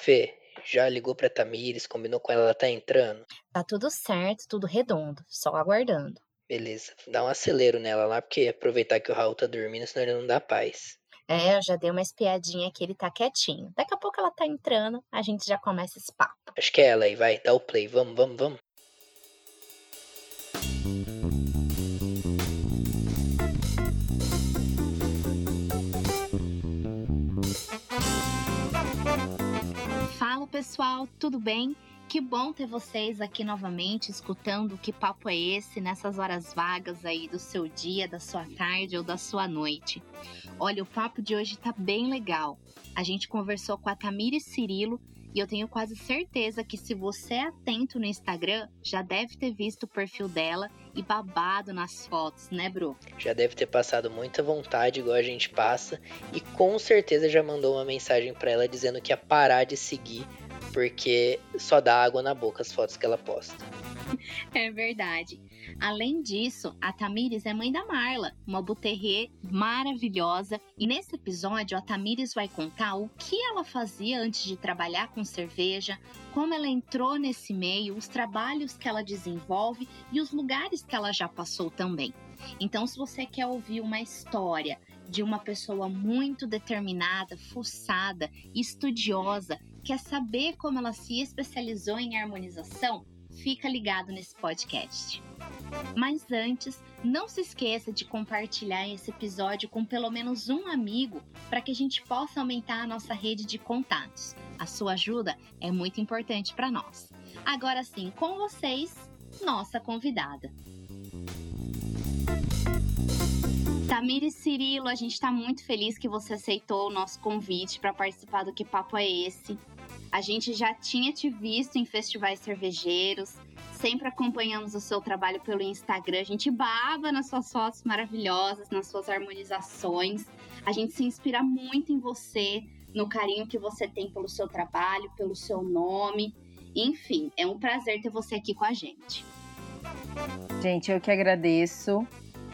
Fê, já ligou pra Tamires, combinou com ela, ela tá entrando? Tá tudo certo, tudo redondo, só aguardando. Beleza, dá um acelero nela lá, porque aproveitar que o Raul tá dormindo, senão ele não dá paz. É, eu já dei uma espiadinha que ele tá quietinho. Daqui a pouco ela tá entrando, a gente já começa esse papo. Acho que é ela aí, vai, dá o play, vamos, vamos, vamos. Fala pessoal, tudo bem? Que bom ter vocês aqui novamente escutando que papo é esse nessas horas vagas aí do seu dia, da sua tarde ou da sua noite. Olha, o papo de hoje tá bem legal. A gente conversou com a Tamires Cirilo e eu tenho quase certeza que se você é atento no Instagram, já deve ter visto o perfil dela e babado nas fotos, né, Bru? Já deve ter passado muita vontade, igual a gente passa, e com certeza já mandou uma mensagem para ela dizendo que ia parar de seguir porque só dá água na boca as fotos que ela posta. É verdade. Além disso, a Tamires é mãe da Marla, uma buterrier maravilhosa. E nesse episódio, a Tamires vai contar o que ela fazia antes de trabalhar com cerveja, como ela entrou nesse meio, os trabalhos que ela desenvolve e os lugares que ela já passou também. Então, se você quer ouvir uma história de uma pessoa muito determinada, fuçada, estudiosa, quer saber como ela se especializou em harmonização, fica ligado nesse podcast. Mas antes, não se esqueça de compartilhar esse episódio com pelo menos um amigo para que a gente possa aumentar a nossa rede de contatos. A sua ajuda é muito importante para nós. Agora sim, com vocês, nossa convidada. Tamires Cirilo, a gente está muito feliz que você aceitou o nosso convite para participar do Que Papo é Esse. A gente já tinha te visto em festivais cervejeiros, sempre acompanhamos o seu trabalho pelo Instagram. A gente baba nas suas fotos maravilhosas, nas suas harmonizações. A gente se inspira muito em você, no carinho que você tem pelo seu trabalho, pelo seu nome. Enfim, é um prazer ter você aqui com a gente. Gente, eu que agradeço.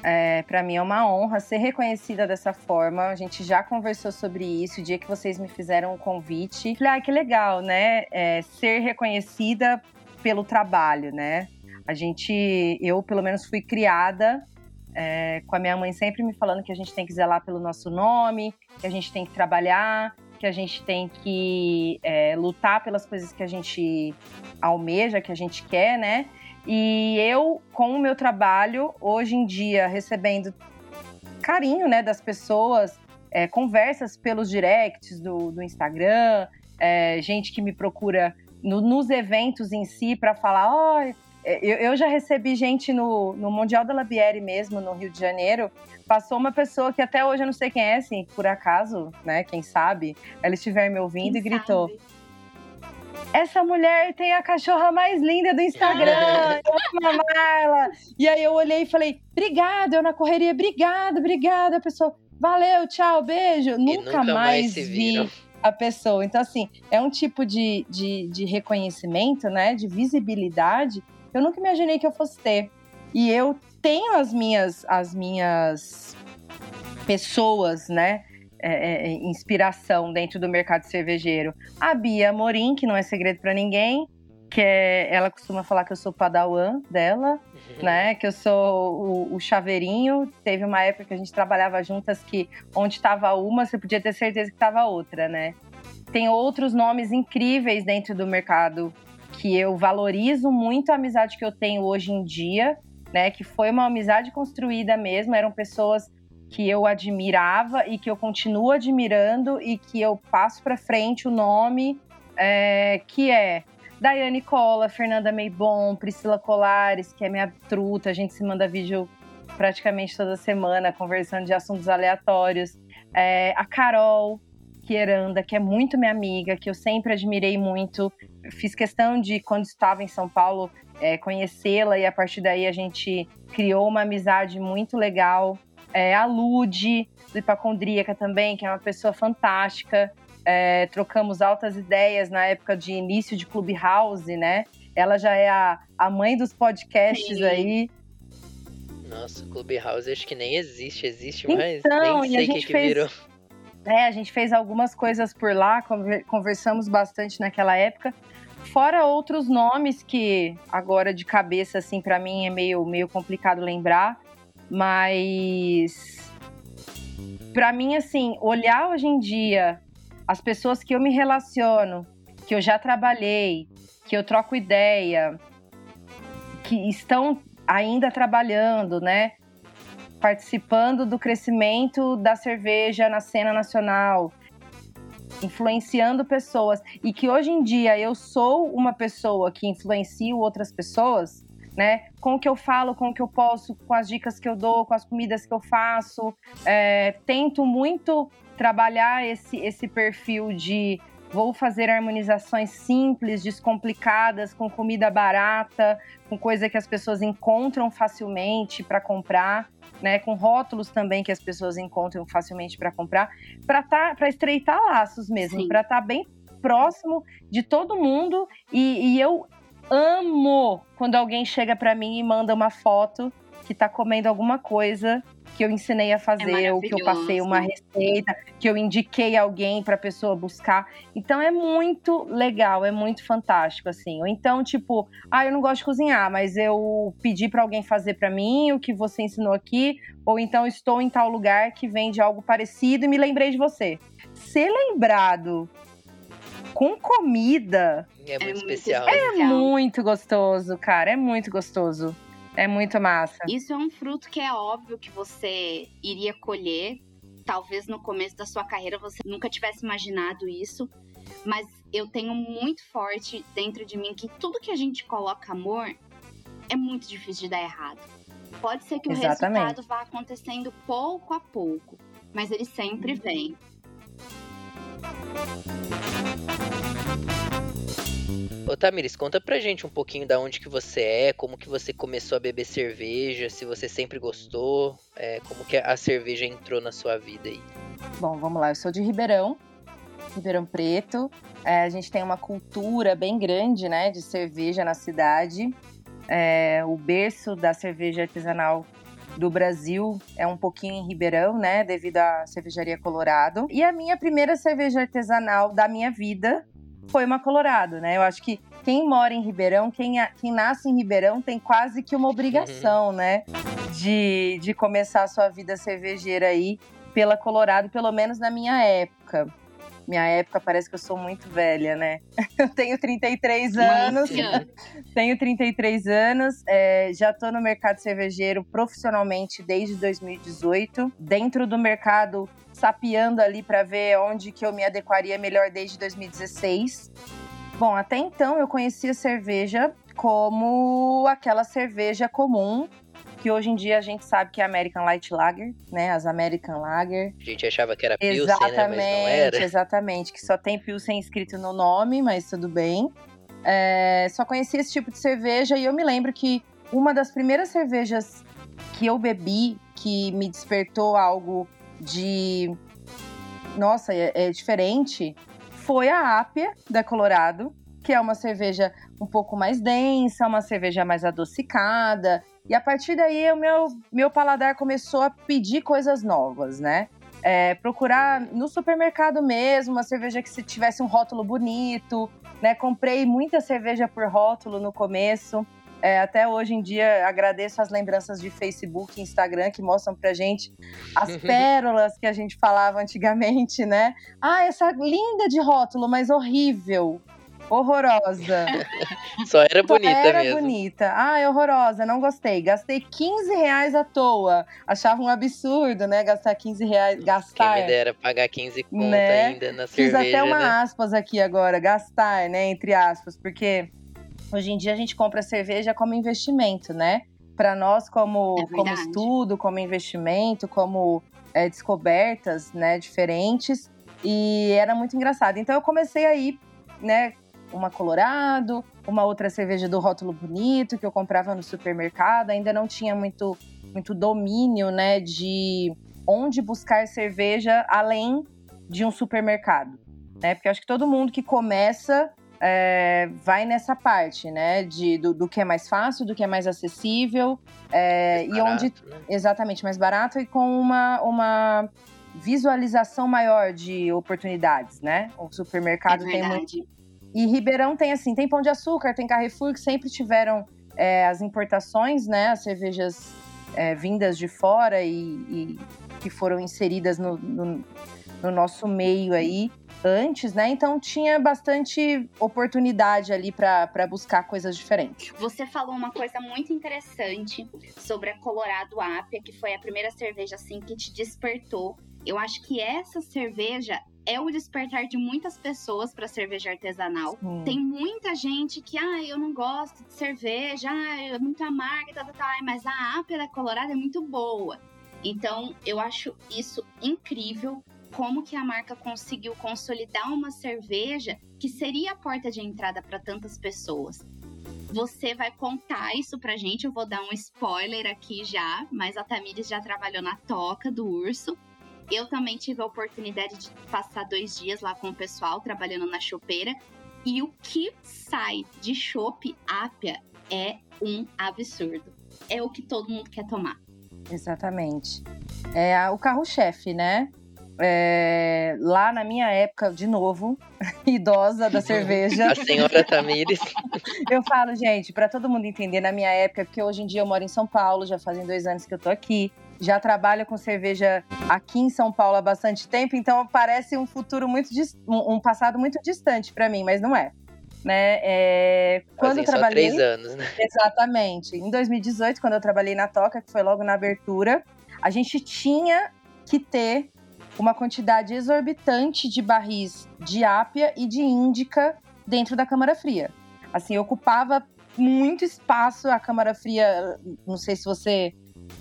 É, para mim é uma honra ser reconhecida dessa forma. A gente já conversou sobre isso o dia que vocês me fizeram o convite. Falei, ah, que legal, né? É, ser reconhecida pelo trabalho, né? A gente, eu pelo menos fui criada é, com a minha mãe sempre me falando que a gente tem que zelar pelo nosso nome, que a gente tem que trabalhar, que a gente tem que é, lutar pelas coisas que a gente almeja, que a gente quer, né? E eu, com o meu trabalho, hoje em dia, recebendo carinho né, das pessoas, é, conversas pelos directs do, do Instagram, é, gente que me procura no, nos eventos em si para falar: ó, oh, eu, eu, já recebi gente no, no Mundial da Labiere mesmo, no Rio de Janeiro. Passou uma pessoa que até hoje eu não sei quem é, assim, por acaso, né? Quem sabe, ela estiver me ouvindo quem e gritou. Sabe? Essa mulher tem a cachorra mais linda do Instagram, a Marla. E aí eu olhei e falei, obrigada, eu na correria, obrigada, obrigada. A pessoa, valeu, tchau, beijo. Nunca, nunca, mais, vi a pessoa. Então, assim, é um tipo de, de, de reconhecimento, né, de visibilidade, eu nunca imaginei que eu fosse ter. E eu tenho as minhas, as minhas pessoas, né, é, é, é, inspiração dentro do mercado cervejeiro. A Bia Morim, que não é segredo para ninguém, que é, ela costuma falar que eu sou padawan dela, uhum. né? Que eu sou o, o, chaveirinho. Teve uma época que a gente trabalhava juntas que onde estava uma, você podia ter certeza que estava outra, né? Tem outros nomes incríveis dentro do mercado que eu valorizo muito a amizade que eu tenho hoje em dia, né? Que foi uma amizade construída mesmo, eram pessoas que eu admirava e que eu continuo admirando e que eu passo para frente o nome, é, que é Daiane Cola, Fernanda Meibon, Priscila Colares, que é minha truta, a gente se manda vídeo praticamente toda semana, conversando de assuntos aleatórios. É, a Carol Quieranda, que é muito minha amiga, que eu sempre admirei muito. Fiz questão de, quando estava em São Paulo, é, conhecê-la e a partir daí a gente criou uma amizade muito legal é, a Lude, do Hipacondríaca também, que é uma pessoa fantástica. É, trocamos altas ideias na época de início de Clubhouse, né? Ela já é a, a mãe dos podcasts Sim. aí. Nossa, Clubhouse acho que nem existe, existe, então, mas nem sei o que, que virou. É, a gente fez algumas coisas por lá, conversamos bastante naquela época. Fora outros nomes que agora de cabeça, assim, para mim é meio, meio complicado lembrar. Mas para mim, assim, olhar hoje em dia as pessoas que eu me relaciono, que eu já trabalhei, que eu troco ideia, que estão ainda trabalhando, né? Participando do crescimento da cerveja na cena nacional, influenciando pessoas e que hoje em dia eu sou uma pessoa que influencio outras pessoas, né? Com o que eu falo, com o que eu posso, com as dicas que eu dou, com as comidas que eu faço, é, tento muito trabalhar esse esse perfil de vou fazer harmonizações simples, descomplicadas, com comida barata, com coisa que as pessoas encontram facilmente para comprar né, com rótulos também que as pessoas encontram facilmente para comprar, para tá, para estreitar laços mesmo, para estar tá bem próximo de todo mundo. E, e eu amo quando alguém chega para mim e manda uma foto que está comendo alguma coisa que eu ensinei a fazer, é ou que eu passei uma receita, que eu indiquei alguém para pessoa buscar. Então é muito legal, é muito fantástico assim. Ou então, tipo, ah, eu não gosto de cozinhar, mas eu pedi para alguém fazer para mim o que você ensinou aqui, ou então estou em tal lugar que vende algo parecido e me lembrei de você. Ser lembrado com comida é muito é especial. É muito gostoso, cara, é muito gostoso. É muito massa. Isso é um fruto que é óbvio que você iria colher. Talvez no começo da sua carreira você nunca tivesse imaginado isso. Mas eu tenho muito forte dentro de mim que tudo que a gente coloca amor é muito difícil de dar errado. Pode ser que o Exatamente. resultado vá acontecendo pouco a pouco, mas ele sempre uhum. vem. Ô Tamiris, conta pra gente um pouquinho da onde que você é, como que você começou a beber cerveja, se você sempre gostou, é, como que a cerveja entrou na sua vida aí. Bom, vamos lá, eu sou de Ribeirão, Ribeirão Preto. É, a gente tem uma cultura bem grande, né, de cerveja na cidade. É, o berço da cerveja artesanal do Brasil é um pouquinho em Ribeirão, né, devido à cervejaria Colorado. E a minha primeira cerveja artesanal da minha vida foi uma Colorado, né? Eu acho que quem mora em Ribeirão, quem, quem nasce em Ribeirão, tem quase que uma obrigação, né? De, de começar a sua vida cervejeira aí pela Colorado, pelo menos na minha época. Minha época parece que eu sou muito velha, né? Eu tenho 33 anos. tenho 33 anos. É, já tô no mercado cervejeiro profissionalmente desde 2018. Dentro do mercado sapeando ali para ver onde que eu me adequaria melhor desde 2016. Bom, até então eu conhecia cerveja como aquela cerveja comum que hoje em dia a gente sabe que é American Light Lager, né? As American Lager. A gente achava que era Pilsen, exatamente, né? Mas não era. Exatamente, que só tem Pilsen escrito no nome, mas tudo bem. É, só conhecia esse tipo de cerveja e eu me lembro que uma das primeiras cervejas que eu bebi que me despertou algo de nossa, é, é diferente, foi a Ápia da Colorado, que é uma cerveja um pouco mais densa, uma cerveja mais adocicada. E a partir daí o meu, meu paladar começou a pedir coisas novas, né? É, procurar no supermercado mesmo uma cerveja que se tivesse um rótulo bonito, né? Comprei muita cerveja por rótulo no começo. É, até hoje em dia agradeço as lembranças de Facebook e Instagram que mostram pra gente as pérolas que a gente falava antigamente, né? Ah, essa linda de rótulo, mas horrível. Horrorosa. Só era bonita Só era mesmo. bonita. Ah, é horrorosa, não gostei. Gastei 15 reais à toa. Achava um absurdo, né? Gastar 15 reais. Gastar. Quem me dera pagar 15 conto né? ainda na Fiz cerveja, Fiz até uma né? aspas aqui agora. Gastar, né? Entre aspas. Porque Hoje em dia a gente compra cerveja como investimento, né? Para nós, como, é como estudo, como investimento, como é, descobertas né, diferentes. E era muito engraçado. Então eu comecei aí, né? Uma Colorado, uma outra cerveja do rótulo bonito que eu comprava no supermercado. Ainda não tinha muito, muito domínio, né? De onde buscar cerveja além de um supermercado. Né? Porque acho que todo mundo que começa é, vai nessa parte, né? De, do, do, que é mais fácil, do que é mais acessível. É, mais e barato, onde. Né? Exatamente, mais barato e com uma, uma visualização maior de oportunidades, né? O supermercado é tem muito. E Ribeirão tem assim, tem Pão de Açúcar, tem Carrefour, que sempre tiveram é, as importações, né? As cervejas é, vindas de fora e, e, que foram inseridas no, no, no nosso meio aí antes, né? Então tinha bastante oportunidade ali para buscar coisas diferentes. Você falou uma coisa muito interessante sobre a Colorado Apia, que foi a primeira cerveja assim que te despertou. Eu acho que essa cerveja é o despertar de muitas pessoas para cerveja artesanal. Hum. Tem muita gente que, ah, eu não gosto de cerveja, ah, é muito amarga, tá, tá, tá, mas a Apia da Colorado é muito boa. Então, eu acho isso incrível como que a marca conseguiu consolidar uma cerveja que seria a porta de entrada para tantas pessoas. Você vai contar isso pra gente, eu vou dar um spoiler aqui já, mas a Tamires já trabalhou na toca do urso. Eu também tive a oportunidade de passar dois dias lá com o pessoal trabalhando na chopeira. E o que sai de chope ápia é um absurdo. É o que todo mundo quer tomar. Exatamente. É o carro-chefe, né? É, lá na minha época, de novo, idosa da cerveja. A senhora Tamires. eu falo, gente, para todo mundo entender, na minha época, porque hoje em dia eu moro em São Paulo, já fazem dois anos que eu tô aqui. Já trabalho com cerveja aqui em São Paulo há bastante tempo, então parece um futuro muito um passado muito distante para mim, mas não é. Né? É, quando eu trabalhei, três anos, né? Exatamente. Em 2018, quando eu trabalhei na Toca, que foi logo na abertura, a gente tinha que ter uma quantidade exorbitante de barris de ápia e de índica dentro da câmara fria. Assim, ocupava muito espaço a câmara fria, não sei se você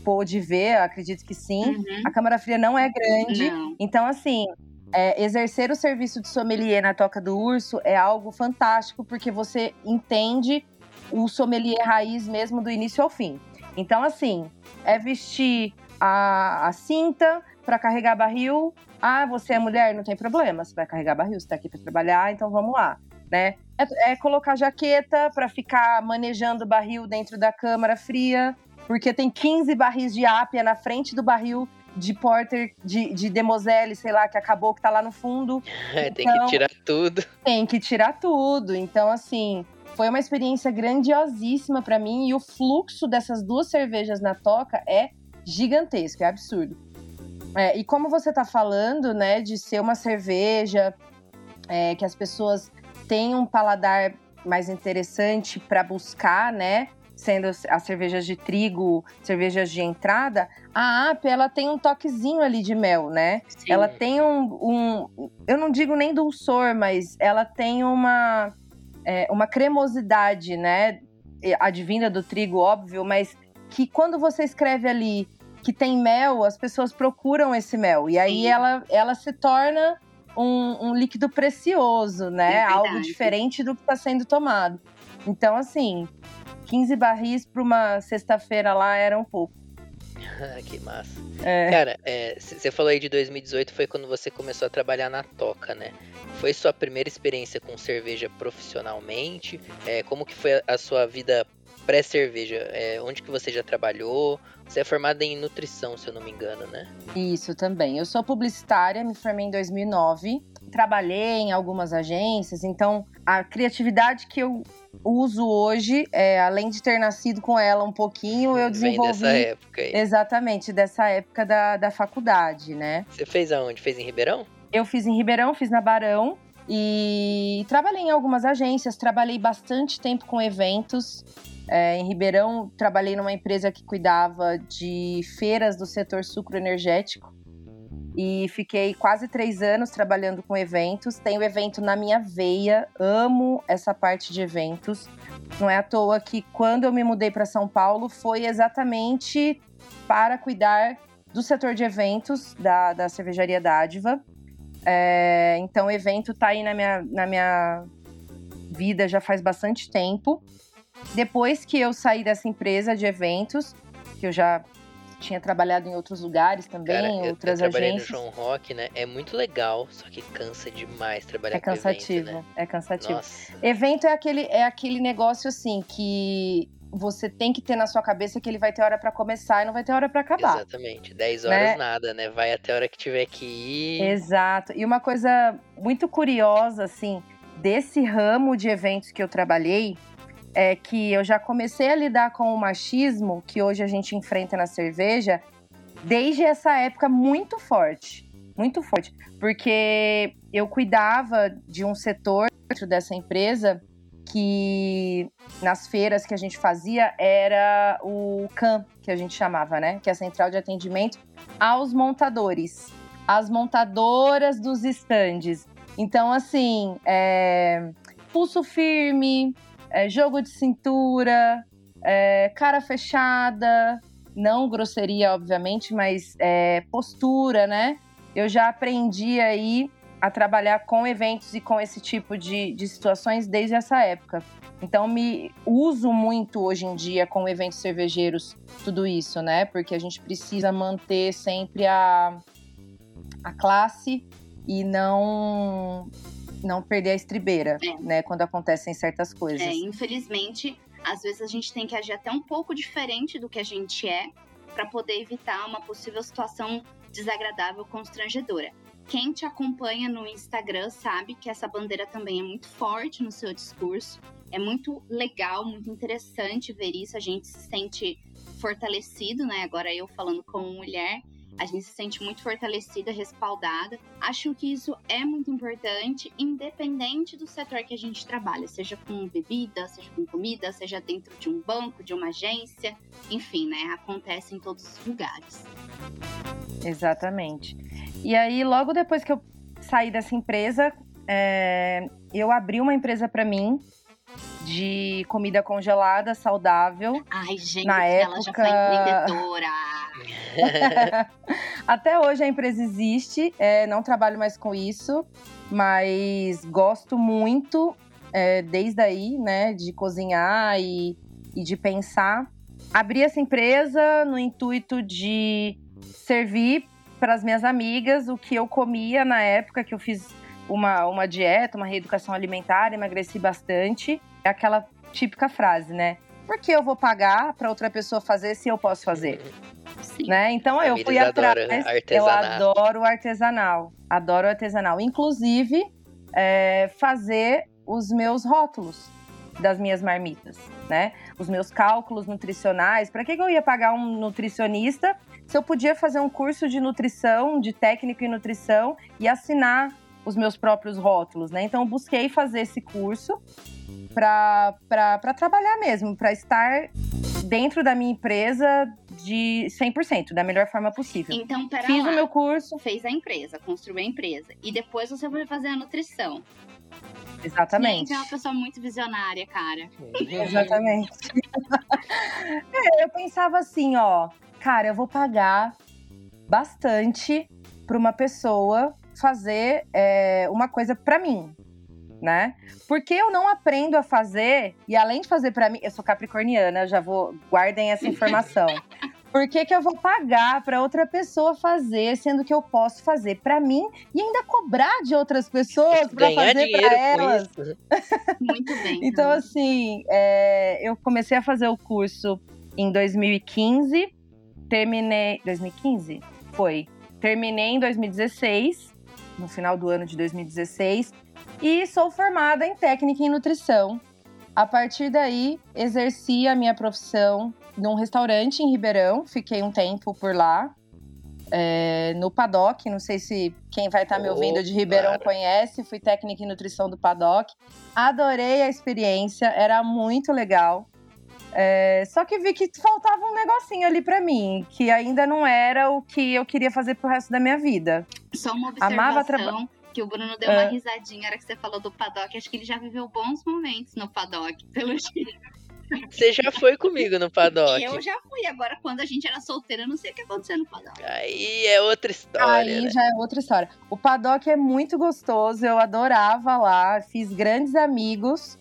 pôde ver, acredito que sim. Uhum. A câmara fria não é grande, não. então assim, é, exercer o serviço de sommelier na Toca do Urso é algo fantástico, porque você entende o sommelier raiz mesmo do início ao fim. Então, assim, é vestir a, a cinta, para carregar barril. Ah, você é mulher, não tem problema, você vai carregar barril, você está aqui para trabalhar, então vamos lá, né? É, é colocar jaqueta para ficar manejando barril dentro da câmara fria, porque tem 15 barris de ápia na frente do barril de porter, de, de demoselle, sei lá, que acabou, que tá lá no fundo. É, então, tem que então, tirar tudo. Tem que tirar tudo. Então, assim, foi uma experiência grandiosíssima para mim e o fluxo dessas duas cervejas na toca é gigantesco, é absurdo. É, e como você está falando, né, de ser uma cerveja é, que as pessoas têm um paladar mais interessante para buscar, né? Sendo as cervejas de trigo, cervejas de entrada, a AP ela tem um toquezinho ali de mel, né? Sim. Ela tem um, um, eu não digo nem dulçor, mas ela tem uma é, uma cremosidade, né? Advinda do trigo, óbvio, mas que quando você escreve ali que tem mel, as pessoas procuram esse mel. E aí ela, ela se torna um, um líquido precioso, né? É Algo diferente do que está sendo tomado. Então, assim, 15 barris para uma sexta-feira lá era um pouco. que massa. É. Cara, você é, falou aí de 2018, foi quando você começou a trabalhar na Toca, né? Foi sua primeira experiência com cerveja profissionalmente? É, como que foi a, a sua vida pré-cerveja? É, onde que você já trabalhou? Você é formada em nutrição, se eu não me engano, né? Isso também. Eu sou publicitária, me formei em 2009. Trabalhei em algumas agências, então a criatividade que eu uso hoje, é, além de ter nascido com ela um pouquinho, eu desenvolvi. Vem dessa época aí. Exatamente, dessa época da, da faculdade, né? Você fez aonde? Fez em Ribeirão? Eu fiz em Ribeirão, fiz na Barão. E trabalhei em algumas agências, trabalhei bastante tempo com eventos. É, em Ribeirão, trabalhei numa empresa que cuidava de feiras do setor sucroenergético e fiquei quase três anos trabalhando com eventos. Tenho evento na minha veia, amo essa parte de eventos. Não é à toa que quando eu me mudei para São Paulo foi exatamente para cuidar do setor de eventos da, da cervejaria Dádiva. É, então, o evento está aí na minha, na minha vida já faz bastante tempo. Depois que eu saí dessa empresa de eventos, que eu já tinha trabalhado em outros lugares também, Cara, outras eu, eu agências. no João Rock, né? É muito legal, só que cansa demais trabalhar é cansativo, evento, né? É cansativo. Nossa. Evento é aquele, é aquele negócio assim que você tem que ter na sua cabeça que ele vai ter hora para começar e não vai ter hora para acabar. Exatamente. 10 horas né? nada, né? Vai até a hora que tiver que ir. Exato. E uma coisa muito curiosa, assim, desse ramo de eventos que eu trabalhei, é que eu já comecei a lidar com o machismo que hoje a gente enfrenta na cerveja desde essa época muito forte. Muito forte. Porque eu cuidava de um setor dentro dessa empresa que nas feiras que a gente fazia era o CAM, que a gente chamava, né? Que é a central de atendimento aos montadores, as montadoras dos estandes. Então, assim, é, pulso firme, é, jogo de cintura, é, cara fechada, não grosseria, obviamente, mas é, postura, né? Eu já aprendi aí a trabalhar com eventos e com esse tipo de, de situações desde essa época. Então, me uso muito hoje em dia com eventos cervejeiros tudo isso, né? Porque a gente precisa manter sempre a, a classe e não não perder a estribeira, é. né? Quando acontecem certas coisas. É, infelizmente, às vezes a gente tem que agir até um pouco diferente do que a gente é para poder evitar uma possível situação desagradável, constrangedora. Quem te acompanha no Instagram sabe que essa bandeira também é muito forte no seu discurso. É muito legal, muito interessante ver isso. A gente se sente fortalecido, né? Agora eu falando como mulher, a gente se sente muito fortalecida, respaldada. Acho que isso é muito importante, independente do setor que a gente trabalha, seja com bebida, seja com comida, seja dentro de um banco, de uma agência, enfim, né? Acontece em todos os lugares. Exatamente. E aí, logo depois que eu saí dessa empresa, é, eu abri uma empresa para mim de comida congelada, saudável. Ai, gente, na ela época... já foi empreendedora. Até hoje a empresa existe, é, não trabalho mais com isso, mas gosto muito é, desde aí, né, de cozinhar e, e de pensar. Abri essa empresa no intuito de servir para as minhas amigas o que eu comia na época que eu fiz uma, uma dieta, uma reeducação alimentar, emagreci bastante. É aquela típica frase, né? Por que eu vou pagar para outra pessoa fazer se eu posso fazer? Sim. Né? Então eu fui atrás. Eu adoro o artesanal. Adoro o artesanal. Inclusive, é, fazer os meus rótulos das minhas marmitas, né? Os meus cálculos nutricionais. Para que, que eu ia pagar um nutricionista se eu podia fazer um curso de nutrição, de técnico em nutrição e assinar os meus próprios rótulos, né? Então eu busquei fazer esse curso para trabalhar mesmo, para estar dentro da minha empresa de 100%, da melhor forma possível. Então, pera Fiz lá. o meu curso. Fez a empresa, construiu a empresa. E depois você foi fazer a nutrição. Exatamente. Gente, é uma pessoa muito visionária, cara. Exatamente. é, eu pensava assim, ó, cara, eu vou pagar bastante para uma pessoa fazer é, uma coisa para mim, né? Porque eu não aprendo a fazer, e além de fazer para mim, eu sou capricorniana, já vou, guardem essa informação. Por que, que eu vou pagar para outra pessoa fazer, sendo que eu posso fazer para mim e ainda cobrar de outras pessoas para fazer para elas? Muito bem. então, assim, é, eu comecei a fazer o curso em 2015, terminei. 2015? Foi. Terminei em 2016, no final do ano de 2016, e sou formada em técnica em nutrição. A partir daí, exerci a minha profissão num restaurante em Ribeirão, fiquei um tempo por lá, é, no Paddock. Não sei se quem vai estar tá me ouvindo de Ribeirão cara. conhece. Fui técnica em nutrição do Paddock. Adorei a experiência, era muito legal. É, só que vi que faltava um negocinho ali para mim, que ainda não era o que eu queria fazer pro resto da minha vida. Só uma observação. Amava trabalhar que o Bruno deu uma risadinha na hora que você falou do paddock. Acho que ele já viveu bons momentos no paddock, pelo jeito. Você já foi comigo no paddock. Eu já fui. Agora, quando a gente era solteira, eu não sei o que aconteceu no paddock. Aí é outra história. Aí né? já é outra história. O paddock é muito gostoso. Eu adorava lá. Fiz grandes amigos.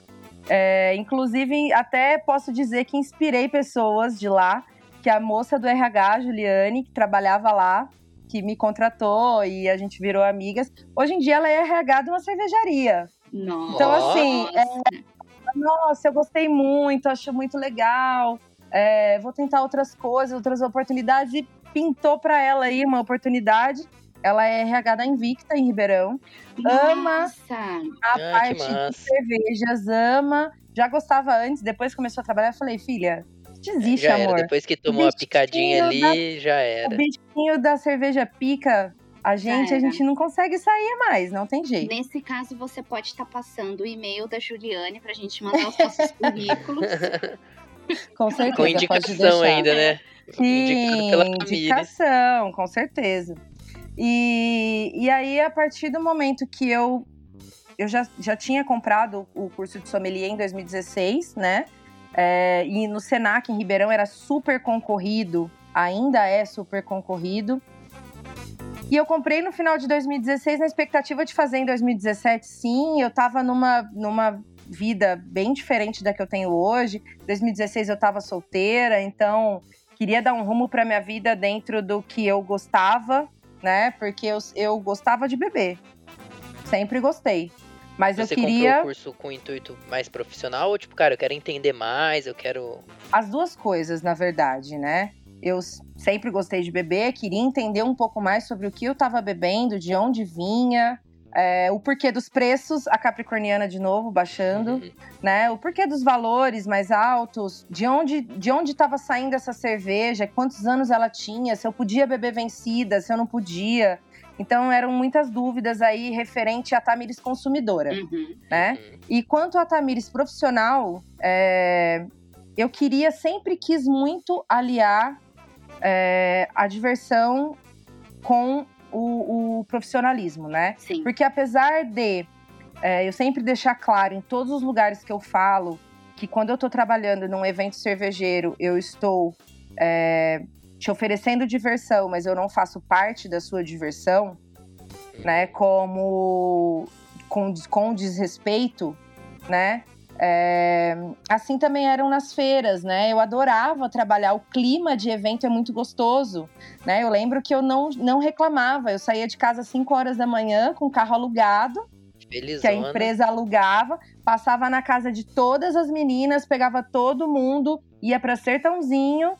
É, inclusive, até posso dizer que inspirei pessoas de lá. Que a moça do RH, Juliane, que trabalhava lá, que me contratou e a gente virou amigas. Hoje em dia ela é RH de uma cervejaria. Nossa. Então, assim, é, Nossa, eu gostei muito, acho muito legal. É, vou tentar outras coisas, outras oportunidades. E pintou para ela aí uma oportunidade. Ela é RH da Invicta, em Ribeirão. Nossa. Ama a Ah, parte de cervejas, ama. Já gostava antes, depois começou a trabalhar, eu falei, filha, desiste, já era, amor. depois que tomou a picadinha da- ali, já O era. bichinho da cerveja pica, a gente, a era. gente não consegue sair mais, não tem jeito. Nesse caso, você pode estar passando o e-mail da Juliane pra gente mandar os nossos currículos. Com certeza, Com indicação ainda, né? Sim, indicação, com certeza. E, e aí, a partir do momento que eu, eu já, já tinha comprado o curso de sommelier em 2016, né? É, e no Senac, em Ribeirão, era super concorrido, ainda é super concorrido. E eu comprei no final de 2016 na expectativa de fazer em 2017, sim. Eu tava numa, numa vida bem diferente da que eu tenho hoje. 2016 eu tava solteira, então queria dar um rumo para minha vida dentro do que eu gostava, né? Porque eu, eu gostava de beber. Sempre gostei. Mas Você eu queria comprou o curso com intuito mais profissional ou tipo, cara, eu quero entender mais, eu quero. as duas coisas, na verdade, né? Eu sempre gostei de beber, queria entender um pouco mais sobre o que eu tava bebendo, de onde vinha, é, o porquê dos preços, a Capricorniana de novo baixando. Uhum. né? O porquê dos valores mais altos, de onde de onde estava saindo essa cerveja, quantos anos ela tinha, se eu podia beber vencida, se eu não podia. Então eram muitas dúvidas aí referente à Tamires consumidora, Uhum. né? Uhum. E quanto à Tamires profissional, é, eu queria sempre quis muito aliar é, a diversão com o, o profissionalismo, né? Sim. Porque apesar de é, eu sempre deixar claro em todos os lugares que eu falo que quando eu estou trabalhando num evento cervejeiro, eu estou é, te oferecendo diversão, mas eu não faço parte da sua diversão, né? Como com, com desrespeito, né? É, assim também eram nas feiras, né? Eu adorava trabalhar. O clima de evento é muito gostoso, né? Eu lembro que eu não, não reclamava. Eu saía de casa às 5 horas da manhã com o carro alugado, que a Felizona. empresa alugava, passava na casa de todas as meninas, pegava todo mundo, ia para Sertãozinho,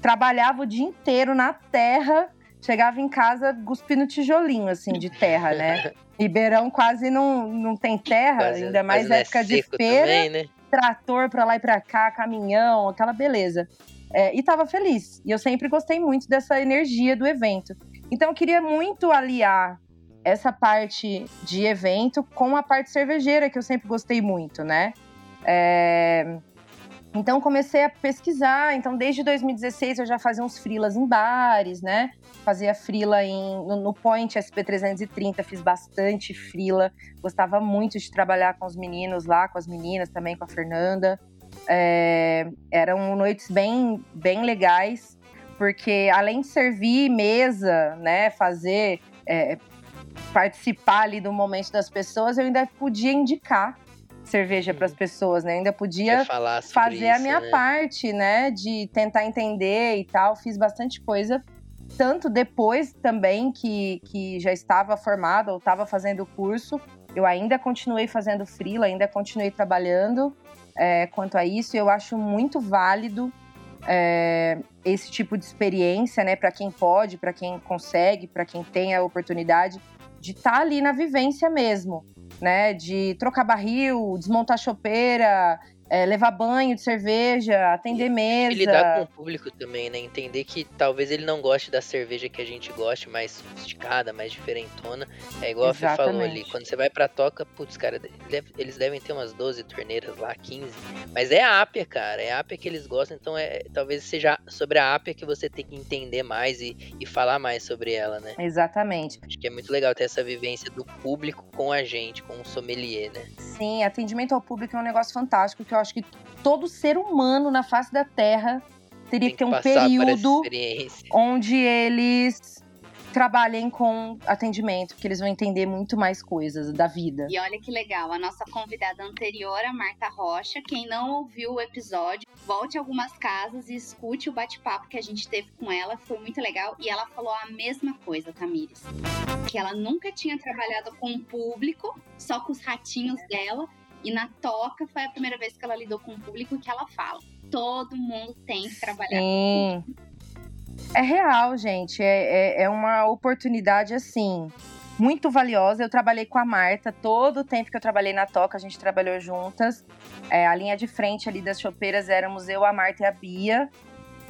trabalhava o dia inteiro na terra, chegava em casa cuspindo tijolinho, assim, de terra, né? Ribeirão quase não, não tem terra, Quase- ainda mais é época de seco feira Também, né? trator pra lá e pra cá, caminhão, aquela beleza. É, e tava feliz. E eu sempre gostei muito dessa energia do evento. Então eu queria muito aliar essa parte de evento com a parte cervejeira, que eu sempre gostei muito, né? É, Então comecei a pesquisar. Então desde 2016 eu já fazia uns frilas em bares, né? Fazia frila em, no, no Point SP330, fiz bastante frila. Gostava muito de trabalhar com os meninos lá, com as meninas também, com a Fernanda. É, eram noites bem, bem legais, porque além de servir mesa, né, fazer, é, participar ali do momento das pessoas, eu ainda podia indicar cerveja para as pessoas, né? Eu ainda podia fazer a isso, minha né? parte, né? De tentar entender e tal. Fiz bastante coisa. Tanto depois também que, que já estava formada ou estava fazendo o curso, eu ainda continuei fazendo freela, ainda continuei trabalhando é, quanto a isso. Eu acho muito válido é, esse tipo de experiência, né? Para quem pode, para quem consegue, para quem tem a oportunidade de estar ali na vivência mesmo né? De trocar barril, desmontar chopeira, é, levar banho de cerveja, atender mesa. E lidar com o público também, né? Entender que talvez ele não goste da cerveja que a gente goste, mais sofisticada, mais diferentona. É igual você falou ali, Exatamente. quando você vai pra toca, putz, cara, eles devem ter umas 12 torneiras lá, 15. Mas é a ápia, cara, é a ápia que eles gostam, então é talvez seja sobre a ápia que você tem que entender mais e, e falar mais sobre ela, né? Exatamente. Acho que é muito legal ter essa vivência do público com a gente, com o sommelier, né? Sim, atendimento ao público é um negócio fantástico que eu acho que todo ser humano na face da Terra teria Tem que ter um período onde eles trabalhem com atendimento, que eles vão entender muito mais coisas da vida. E olha que legal, a nossa convidada anterior, a Marta Rocha, quem não ouviu o episódio, volte a algumas casas e escute o bate-papo que a gente teve com ela, foi muito legal. E ela falou a mesma coisa, Tamires. Que ela nunca tinha trabalhado com o público, só com os ratinhos dela. E na toca foi a primeira vez que ela lidou com o público que ela fala. Todo mundo tem que trabalhar Sim. É real, gente. É, é, é uma oportunidade assim muito valiosa. Eu trabalhei com a Marta todo o tempo que eu trabalhei na Toca, a gente trabalhou juntas. É, a linha de frente ali das chopeiras éramos eu, a Marta e a Bia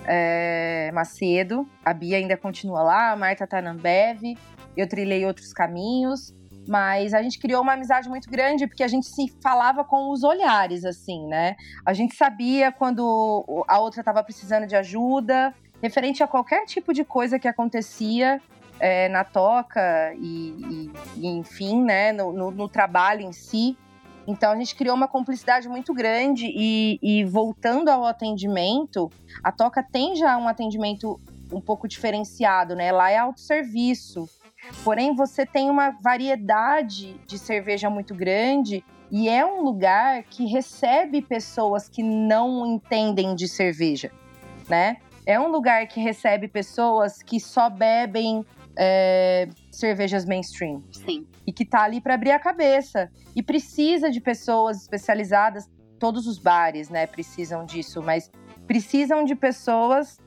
é, Macedo. A Bia ainda continua lá, a Marta tá na Ambev. Eu trilhei outros caminhos. Mas a gente criou uma amizade muito grande porque a gente se falava com os olhares, assim, né? A gente sabia quando a outra estava precisando de ajuda, referente a qualquer tipo de coisa que acontecia é, na toca e, e, e, enfim, né, no, no, no, trabalho em si. Então a gente criou uma cumplicidade muito grande e, e voltando ao atendimento, a toca tem já um atendimento um pouco diferenciado, né? Lá é autosserviço. Porém, você tem uma variedade de cerveja muito grande e é um lugar que recebe pessoas que não entendem de cerveja, né? É um lugar que recebe pessoas que só bebem é, cervejas mainstream. Sim. E que tá ali para abrir a cabeça. E precisa de pessoas especializadas. Todos os bares, né, precisam disso, mas precisam de pessoas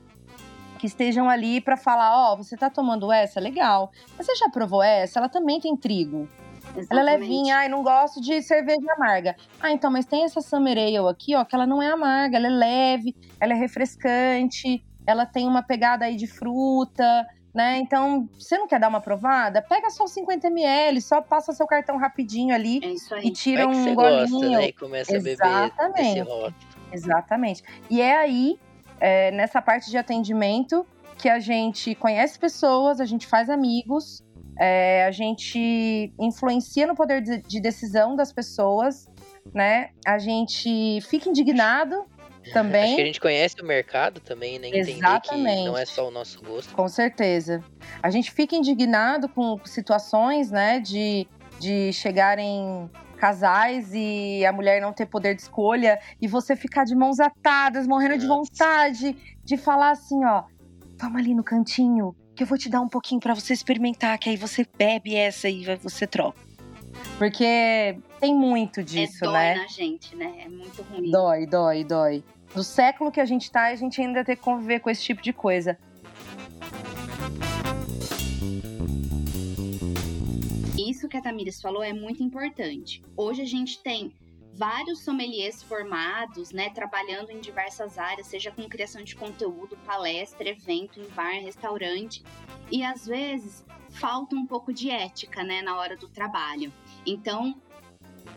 que estejam ali para falar: ó, oh, você tá tomando essa? Legal. Mas você já provou essa? Ela também tem trigo. Exatamente. Ela é levinha, ai, não gosto de cerveja amarga. Ah, então, mas tem essa Summer Ale aqui, ó, que ela não é amarga, ela é leve, ela é refrescante, ela tem uma pegada aí de fruta, né? Então, você não quer dar uma provada? Pega só 50 ml, só passa seu cartão rapidinho ali é e tira um golinho. Gosta, né? E começa Exatamente. a beber Exatamente. E é aí, é, nessa parte de atendimento, que a gente conhece pessoas, a gente faz amigos, é, a gente influencia no poder de decisão das pessoas, né? A gente fica indignado também. Acho que a gente conhece o mercado também, né? Entender Exatamente. que não é só o nosso gosto. Com certeza. A gente fica indignado com situações, né, de, de chegarem casais e a mulher não ter poder de escolha e você ficar de mãos atadas, morrendo de vontade de falar assim, ó, vamos ali no cantinho que eu vou te dar um pouquinho para você experimentar, que aí você bebe essa e você troca. Porque tem muito é, disso, é, dói né? na gente, né? É muito ruim. Dói, dói, dói. No século que a gente tá, a gente ainda tem que conviver com esse tipo de coisa. Isso que a Tamires falou é muito importante. Hoje a gente tem vários sommeliers formados, né, trabalhando em diversas áreas, seja com criação de conteúdo, palestra, evento, em bar, restaurante, e às vezes falta um pouco de ética, né, na hora do trabalho. Então,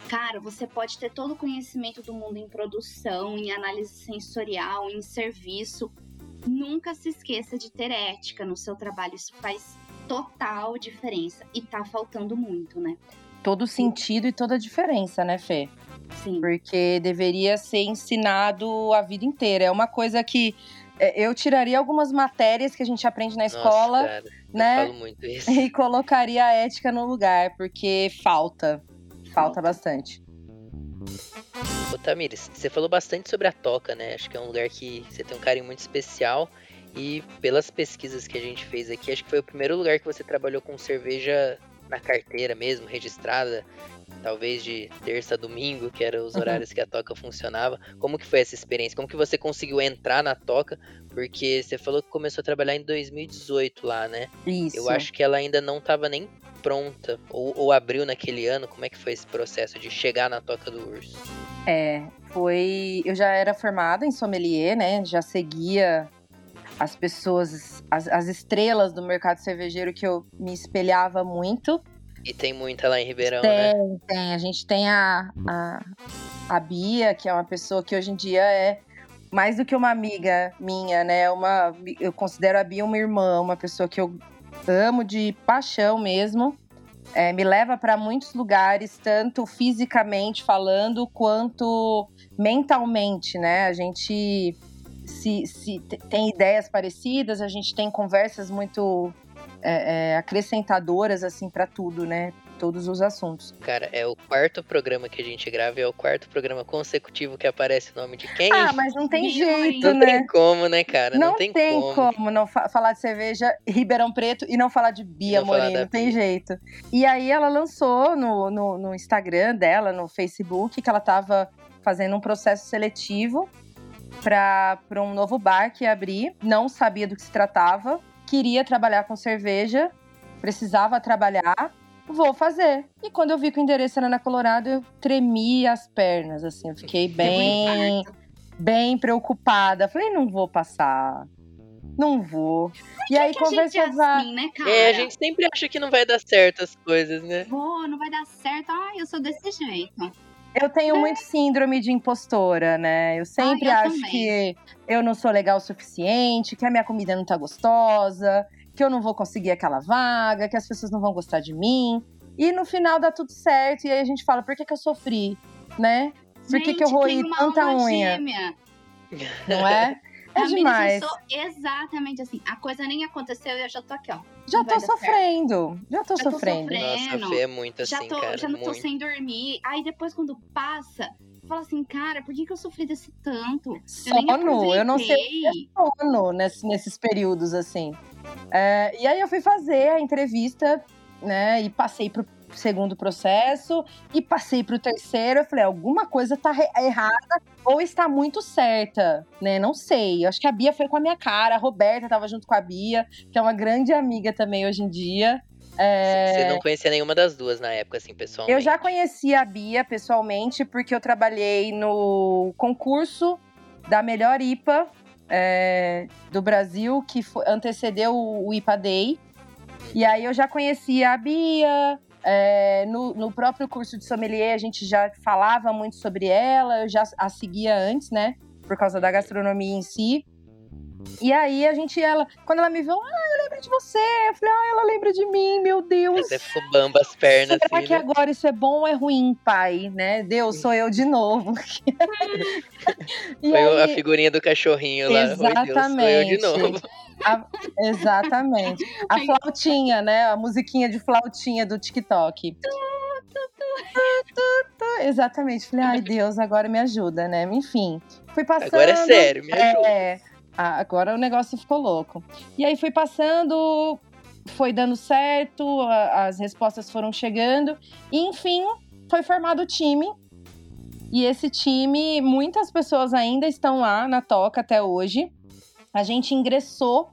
cara, você pode ter todo o conhecimento do mundo em produção, em análise sensorial, em serviço. Nunca se esqueça de ter ética no seu trabalho. Isso faz total diferença e tá faltando muito, né? Todo sentido e toda a diferença, né, Fê? Sim. Porque deveria ser ensinado a vida inteira. É uma coisa que é, eu tiraria algumas matérias que a gente aprende na Nossa, escola, cara, né? Eu falo muito isso. E colocaria a ética no lugar, porque falta. Falta bastante. Ô Tamires, você falou bastante sobre a Toca, né? Acho que é um lugar que você tem um carinho muito especial. E pelas pesquisas que a gente fez aqui, acho que foi o primeiro lugar que você trabalhou com cerveja na carteira mesmo, registrada, talvez de terça a domingo, que eram os uhum. horários que a Toca funcionava. Como que foi essa experiência? Como que você conseguiu entrar na Toca? Porque você falou que começou a trabalhar em 2018 lá, né? Isso. Eu acho que ela ainda não estava nem pronta ou, ou abriu naquele ano? Como é que foi esse processo de chegar na Toca do Urso? É, foi. Eu já era formada em sommelier, né? Já seguia as pessoas, as, as estrelas do mercado cervejeiro que eu me espelhava muito. E tem muita lá em Ribeirão, tem, né? Tem, tem. A gente tem a, a, a Bia, que é uma pessoa que hoje em dia é mais do que uma amiga minha, né? Uma, eu considero a Bia uma irmã, uma pessoa que eu amo de paixão mesmo. É, me leva para muitos lugares, tanto fisicamente falando quanto mentalmente, né? A gente se, se tem ideias parecidas, a gente tem conversas muito é, é, acrescentadoras assim para tudo, né? todos os assuntos. Cara, é o quarto programa que a gente grava, é o quarto programa consecutivo que aparece o nome de quem? Ah, mas não tem jeito, não né? Não tem como, né, cara? Não, não tem, tem como. como. não fa falar de cerveja Ribeirão Preto e não falar de Bia Moreno, não tem Bia. jeito. E aí ela lançou no, no, no Instagram dela, no Facebook, que ela tava fazendo um processo seletivo para um novo bar que ia abrir, não sabia do que se tratava, queria trabalhar com cerveja, precisava trabalhar, vou fazer. E quando eu vi que o endereço era na Colorado, eu tremi as pernas, assim, eu fiquei bem, bem preocupada. Falei, não vou passar. Não vou. E aí que a gente é assim, né, cara? É, a gente sempre acha que não vai dar certo as coisas, né? Vou, não vai dar certo. Ai, eu sou desse jeito. Eu tenho muito síndrome de impostora, né? Eu sempre Ah, eu acho também. que eu não sou legal o suficiente, que a minha comida não tá gostosa, que eu não vou conseguir aquela vaga, que as pessoas não vão gostar de mim. E no final dá tudo certo, e aí a gente fala, por que, que eu sofri, né? Por que, que eu Gente, roí tanta unha? gêmea. Não é? É Amigas, demais. Eu sou exatamente assim. A coisa nem aconteceu e eu já tô aqui, ó. Já tô certo. sofrendo. Já tô Já tô sofrendo. Nossa, a Fê é muito já, assim, tô, cara. já não tô muito. sem dormir. Aí depois, quando passa, fala assim, cara, por que, que eu sofri desse tanto? Eu Sono, eu não sei aproveitei. sono nesse- nesses períodos, assim. É, e aí eu fui fazer a entrevista, né? E passei pro segundo processo e passei pro terceiro. Eu falei, alguma coisa tá errada ou está muito certa, né? Não sei. Eu acho que a Bia foi com a minha cara, a Roberta tava junto com a Bia, que é uma grande amiga também hoje em dia. É, Você não conhecia nenhuma das duas na época, assim, pessoalmente. eu já conhecia a Bia pessoalmente, porque eu trabalhei no concurso da melhor IPA é, do Brasil, que antecedeu o, o IPA Day. E aí eu já conhecia a Bia. É, no, no próprio curso de sommelier, a gente já falava muito sobre ela, eu já a seguia antes, né? Por causa da gastronomia em si. E aí a gente, ela, quando ela me viu, ah, eu lembro de você. Eu falei, ah, ela lembra de mim, meu Deus. Você ficou bamba as pernas, Será assim, que né? agora isso é bom ou é ruim, pai? Né? Deus, sou eu de novo. Foi o- a aí- figurinha do cachorrinho lá. Oi, Deus, sou eu de Exatamente. novo. a- exatamente. A flautinha, né? A musiquinha de flautinha do TikTok. Exatamente. Falei, ai Deus, agora me ajuda, né? Enfim, fui passando. Agora é sério, me ajuda. É, ah, agora o negócio ficou louco. E aí fui passando, foi dando certo, a- as respostas foram chegando, e enfim, foi formado o time. E esse time, muitas pessoas ainda estão lá na toca até hoje. A gente ingressou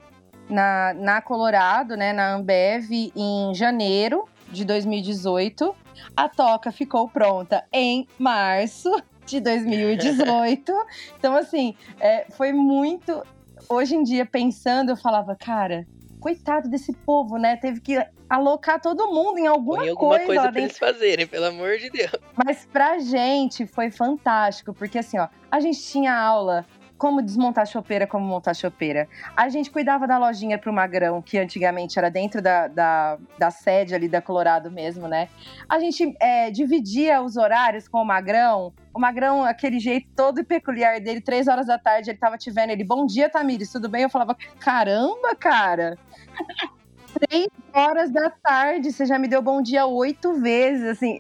na, na Colorado, né, na Ambev, em janeiro de 2018. A toca ficou pronta em março de 2018. então, assim, é, foi muito. Hoje em dia, pensando, eu falava, cara, coitado desse povo, né? Teve que alocar todo mundo em alguma, Põe alguma coisa, lá pra eles fazerem, pelo amor de Deus. Mas pra gente foi fantástico, porque assim, ó, a gente tinha aula como desmontar chopeira, como montar chopeira. A gente cuidava da lojinha pro Magrão, que antigamente era dentro da, da, da sede ali da Colorado mesmo, né? A gente é, dividia os horários com o Magrão. O Magrão, aquele jeito todo peculiar dele, três horas da tarde, ele tava te vendo, ele, bom dia, Tamires, tudo bem? Eu falava, caramba, cara! três horas da tarde, você já me deu bom dia oito vezes, assim.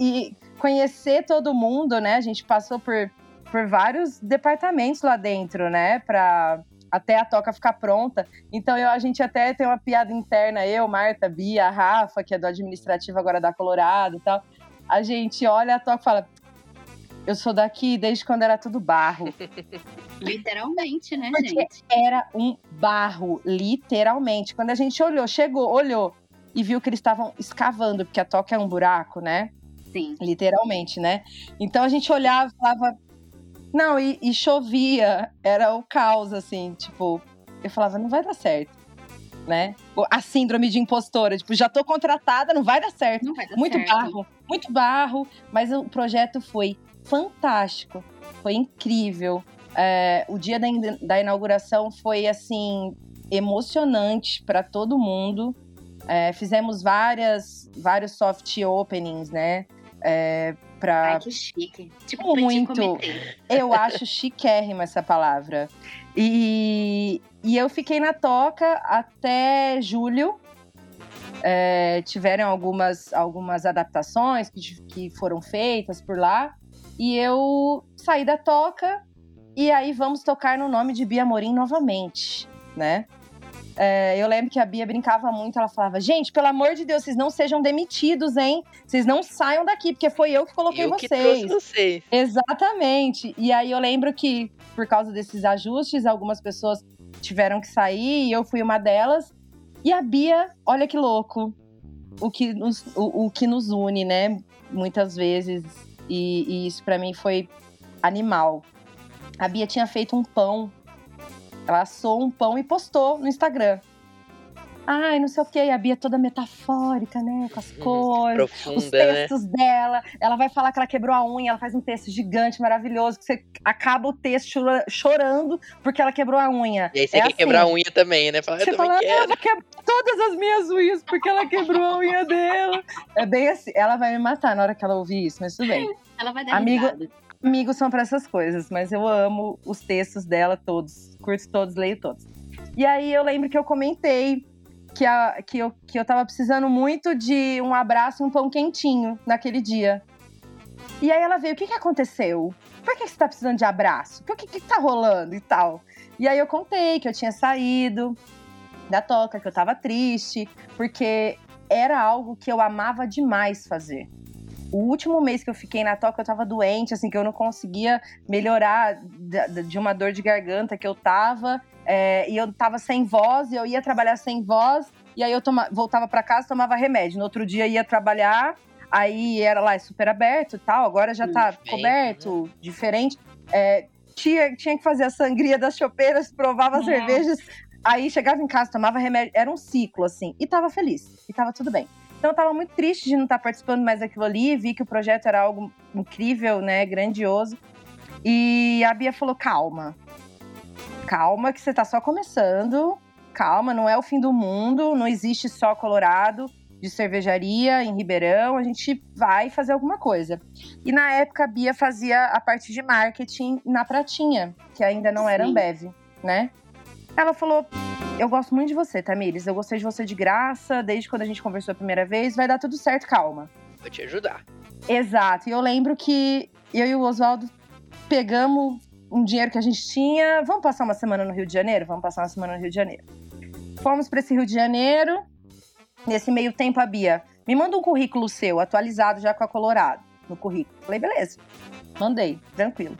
E conhecer todo mundo, né? A gente passou por, por vários departamentos lá dentro, né? Pra até a toca ficar pronta. Então eu, a gente até tem uma piada interna, eu, Marta, Bia, a Rafa, que é do administrativo agora da Colorado e tal. A gente olha a toca e fala. Eu sou daqui desde quando era tudo barro. Literalmente, né, Porque gente? era um barro, literalmente. Quando a gente olhou, chegou, olhou e viu que eles estavam escavando, porque a toca é um buraco, né? Sim. Literalmente, né? Então a gente olhava e falava. Não, e, e chovia, era o caos, assim, tipo. Eu falava, não vai dar certo, né? A síndrome de impostora, tipo, já tô contratada, não vai dar certo vai dar muito certo. barro, muito barro, mas o projeto foi fantástico, foi incrível. É, o dia da, da inauguração foi assim emocionante para todo mundo. É, fizemos várias, vários soft openings, né? É, pra, Ai, que chique. Tipo, Muito. eu acho chiquérrima essa palavra. E, e eu fiquei na toca até julho. é, tiveram algumas, algumas adaptações que, que foram feitas por lá. E eu saí da toca e aí vamos tocar no nome de Bia Morim novamente, né? É, eu lembro que a Bia brincava muito, ela falava: gente, pelo amor de Deus, vocês não sejam demitidos, hein? Vocês não saiam daqui, porque foi eu que coloquei eu vocês. Que trouxe vocês. Exatamente. E aí eu lembro que, por causa desses ajustes, algumas pessoas tiveram que sair e eu fui uma delas. E a Bia, olha que louco, o que nos, o, o que nos une, né? Muitas vezes. E, e isso para mim foi animal. A Bia tinha feito um pão ela assou um pão e postou no Instagram. Ai, não sei o que, a Bia toda metafórica, né? Com as hum, cores, Profunda, os né? textos né? dela. Ela vai falar que ela quebrou a unha, ela faz um texto gigante, maravilhoso, que você acaba o texto chorando porque ela quebrou a unha. E aí você é quer assim. quebrar a unha também, né? Fala, você fala, quero. ela quebrar todas as minhas unhas porque ela quebrou a unha dela. É bem assim, ela vai me matar na hora que ela ouvir isso, mas tudo bem. Ela vai dar Amigo, risada amigos são para essas coisas, mas eu amo os textos dela todos, curto todos, leio todos. E aí eu lembro que eu comentei que, a, que, eu, que eu tava precisando muito de um abraço e um pão quentinho naquele dia. E aí ela veio, o que que aconteceu? Por que você tá precisando de abraço? O que, que, que tá rolando e tal? E aí eu contei que eu tinha saído da toca, que eu tava triste, porque era algo que eu amava demais fazer o último mês que eu fiquei na toca, eu tava doente, assim, que eu não conseguia melhorar de uma dor de garganta que eu tava. É, e eu tava sem voz, e eu ia trabalhar sem voz, e aí eu toma, voltava para casa tomava remédio. No outro dia ia trabalhar, aí era lá, é super aberto e tal, agora já tá coberto, né? diferente. É, tinha, tinha que fazer a sangria das chopeiras, provava as cervejas, aí chegava em casa, tomava remédio, era um ciclo, assim, e tava feliz, e tava tudo bem. Então eu tava muito triste de não estar participando mais daquilo ali, vi que o projeto era algo incrível, né, grandioso. E a Bia falou: "Calma. Calma que você tá só começando. Calma, não é o fim do mundo, não existe só Colorado de cervejaria em Ribeirão, a gente vai fazer alguma coisa". E na época a Bia fazia a parte de marketing na Pratinha, que ainda não Sim. era Ambev, né? Ela falou: Eu gosto muito de você, Tamires. Eu gostei de você de graça, desde quando a gente conversou a primeira vez. Vai dar tudo certo, calma. Vou te ajudar. Exato. E eu lembro que eu e o Oswaldo pegamos um dinheiro que a gente tinha. Vamos passar uma semana no Rio de Janeiro? Vamos passar uma semana no Rio de Janeiro. Fomos para esse Rio de Janeiro. Nesse meio tempo, a Bia me manda um currículo seu, atualizado já com a Colorado, no currículo. Falei, beleza. Mandei, tranquilo.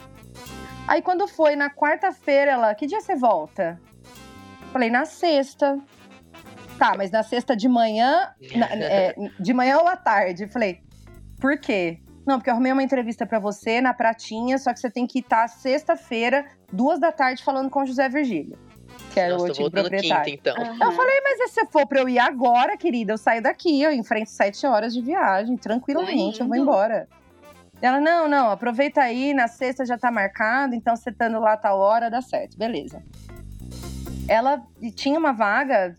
Aí quando foi na quarta-feira, ela, que dia você volta? Falei, na sexta. Tá, mas na sexta de manhã. Na, é, de manhã ou à tarde? Falei, por quê? Não, porque eu arrumei uma entrevista para você na Pratinha, só que você tem que estar sexta-feira, duas da tarde, falando com o José Virgílio. Que era Nossa, o último proprietário. Quinta, então. uhum. Eu falei, mas se for pra eu ir agora, querida, eu saio daqui, eu enfrento sete horas de viagem, tranquilamente, eu vou embora. Ela, não, não, aproveita aí, na sexta já tá marcado, então você estando lá a tal hora, dá certo, beleza ela tinha uma vaga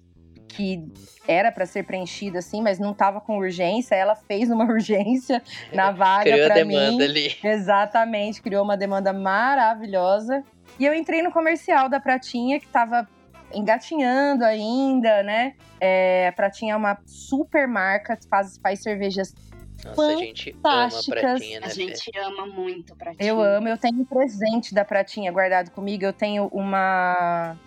que era para ser preenchida assim, mas não estava com urgência. Ela fez uma urgência na vaga para mim. Ali. Exatamente, criou uma demanda maravilhosa. E eu entrei no comercial da Pratinha que estava engatinhando ainda, né? É, a Pratinha é uma super marca, faz, faz cervejas nossa, a gente ama Pratinha, né? A gente ama muito Pratinha. Eu amo, eu tenho um presente da Pratinha guardado comigo. Eu tenho uma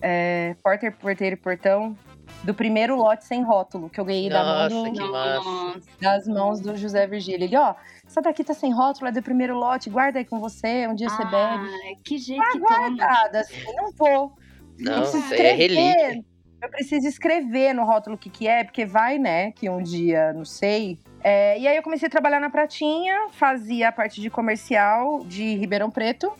é, Porter, Porteiro e Portão do primeiro lote sem rótulo, que eu ganhei Nossa, da mão do, das mãos do José Virgílio. Ele, ó, essa daqui tá sem rótulo, é do primeiro lote, guarda aí com você, um dia você bebe. Que jeito tá guardada, assim, não vou. Não, isso é relíquia. Eu preciso escrever no rótulo o que, que é, porque vai, né, que um dia, não sei. É, e aí eu comecei a trabalhar na Pratinha, fazia a parte de comercial de Ribeirão Preto.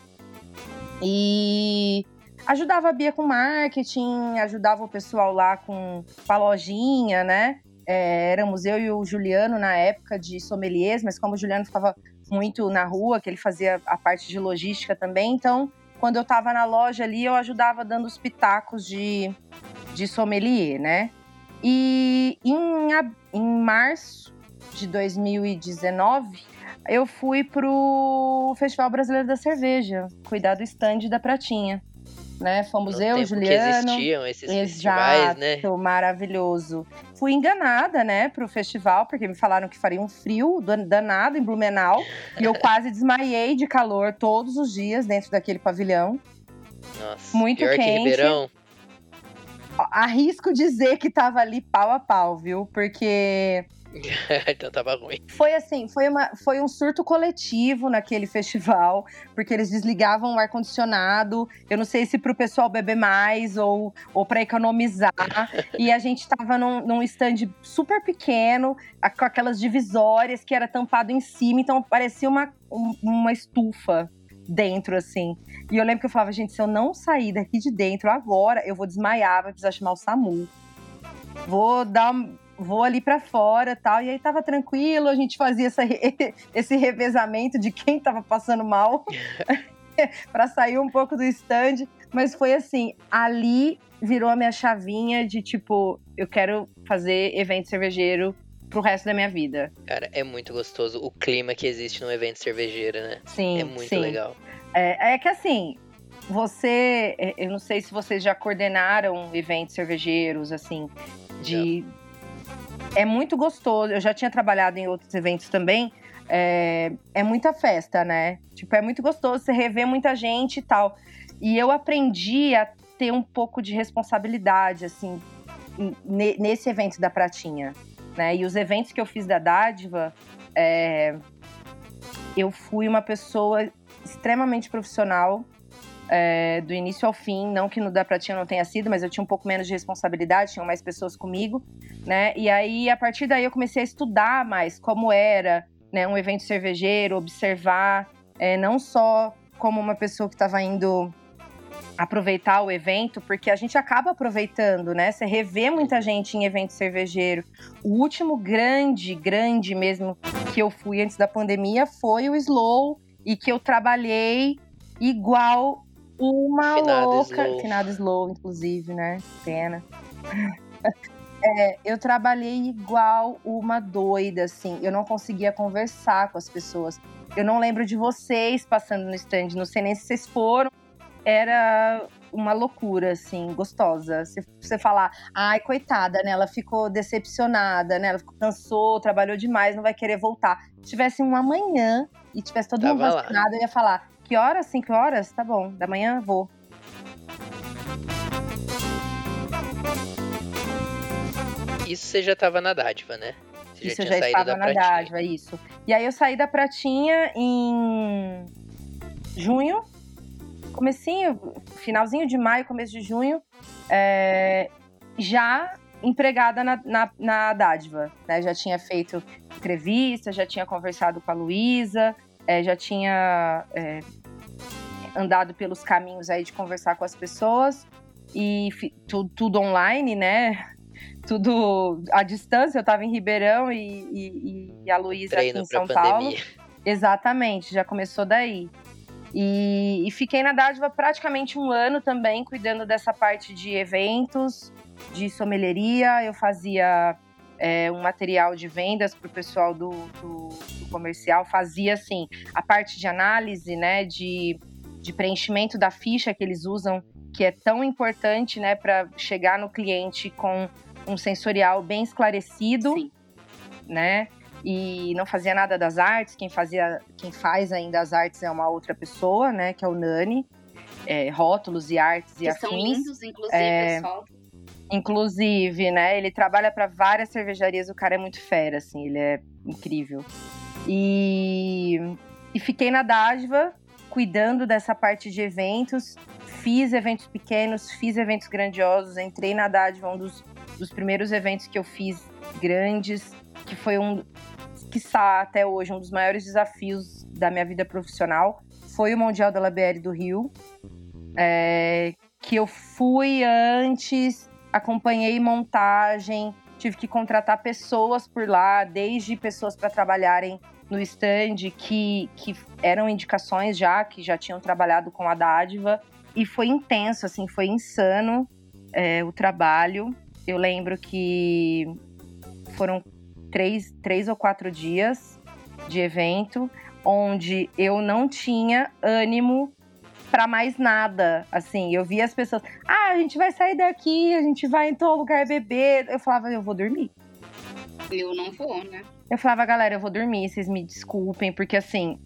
E ajudava a Bia com marketing, ajudava o pessoal lá com, com a lojinha, né? É, éramos eu e o Juliano na época de sommeliers, mas como o Juliano ficava muito na rua, que ele fazia a parte de logística também, então quando eu estava na loja ali, eu ajudava dando os pitacos de, de sommelier, né? E em, em março de 2019, eu fui pro Festival Brasileiro da Cerveja, cuidar do stand da Pratinha. Né? Fomos no eu, tempo Juliano. Que existiam esses Exato, festivais, né? maravilhoso. Fui enganada, né, pro festival, porque me falaram que faria um frio danado em Blumenau. e eu quase desmaiei de calor todos os dias dentro daquele pavilhão. Nossa, Muito pior quente. que Ribeirão. Arrisco dizer que tava ali pau a pau, viu? Porque então tava ruim. Foi assim, foi, uma, foi um surto coletivo naquele festival, porque eles desligavam o ar-condicionado. Eu não sei se pro pessoal beber mais ou, ou para economizar. e a gente tava num, num stand super pequeno, com aquelas divisórias que era tampado em cima, então parecia uma, uma estufa dentro, assim. E eu lembro que eu falava, gente, se eu não sair daqui de dentro agora, eu vou desmaiar, vai precisar chamar o SAMU. Vou dar vou ali para fora tal. E aí tava tranquilo, a gente fazia essa, esse revezamento de quem tava passando mal para sair um pouco do stand. Mas foi assim, ali virou a minha chavinha de tipo, eu quero fazer evento cervejeiro pro resto da minha vida. Cara, é muito gostoso o clima que existe no evento cervejeiro, né? Sim. É muito sim. legal. É, é que assim, você, eu não sei se vocês já coordenaram eventos cervejeiros, assim, de é muito gostoso. Eu já tinha trabalhado em outros eventos também. É, é muita festa, né? Tipo, é muito gostoso você rever muita gente e tal. E eu aprendi a ter um pouco de responsabilidade, assim, nesse evento da Pratinha. Né? E os eventos que eu fiz da Dádiva, é, eu fui uma pessoa extremamente profissional, é, do início ao fim. Não que no da Pratinha não tenha sido, mas eu tinha um pouco menos de responsabilidade, tinham mais pessoas comigo, né? E aí, a partir daí, eu comecei a estudar mais como era né, um evento cervejeiro, observar, é, não só como uma pessoa que estava indo aproveitar o evento, porque a gente acaba aproveitando, né? Você revê muita gente em evento cervejeiro. O último grande, grande mesmo que eu fui antes da pandemia foi o Slow e que eu trabalhei igual uma finado louca. Slow. Finado slow, inclusive, né? Pena. É, eu trabalhei igual uma doida, assim. Eu não conseguia conversar com as pessoas. Eu não lembro de vocês passando no stand, não sei nem se vocês foram. Era uma loucura, assim, gostosa. Você, você falar, ai, coitada, né? Ela ficou decepcionada, né? Ela cansou, trabalhou demais, não vai querer voltar. Se tivesse um amanhã e tivesse todo mundo vacinado, eu ia falar, que horas? Cinco horas? Tá bom. Da manhã vou. Isso você já tava na dádiva, né? Você isso já eu já estava na dádiva, isso. E aí eu saí da pratinha em junho, comecinho, finalzinho de maio, começo de junho, é, já empregada na, na, na dádiva, né? Já tinha feito entrevista, já tinha conversado com a Luísa, é, já tinha é, andado pelos caminhos aí de conversar com as pessoas e tudo, tudo online, né? Tudo à distância. Eu estava em Ribeirão e, e, e a Luísa aqui em São Paulo. Exatamente, já começou daí. E, e, fiquei na dádiva praticamente um ano também, cuidando dessa parte de eventos, de sommelieria. Eu fazia é, um material de vendas para o pessoal do, do, do, comercial, fazia assim a parte de análise, né, de, de preenchimento da ficha que eles usam, que é tão importante, né, para chegar no cliente com um sensorial bem esclarecido, Sim. né? E não fazia nada das artes, quem fazia, quem faz ainda as artes é uma outra pessoa, né, que é o Nani. É, rótulos e artes que e afins. São lindos, inclusive, é, pessoal. Inclusive, né? Ele trabalha para várias cervejarias, o cara é muito fera, assim, ele é incrível. E, e fiquei na dádiva, cuidando dessa parte de eventos. Fiz eventos pequenos, fiz eventos grandiosos, entrei na dádiva, um dos, dos primeiros eventos que eu fiz grandes, que foi um, quiçá até hoje, um dos maiores desafios da minha vida profissional, foi o Mundial da LBR do Rio. É, que eu fui antes acompanhei montagem, tive que contratar pessoas por lá, desde pessoas para trabalharem no stand que, que eram indicações já, que já tinham trabalhado com a dádiva. E foi intenso, assim, foi insano é, o trabalho. Eu lembro que foram três, três ou quatro dias de evento, onde eu não tinha ânimo para mais nada. Assim, eu via as pessoas, ah, a gente vai sair daqui, a gente vai em tal lugar beber. Eu falava, eu vou dormir. Eu não vou, né? Eu falava, galera, eu vou dormir, vocês me desculpem, porque assim,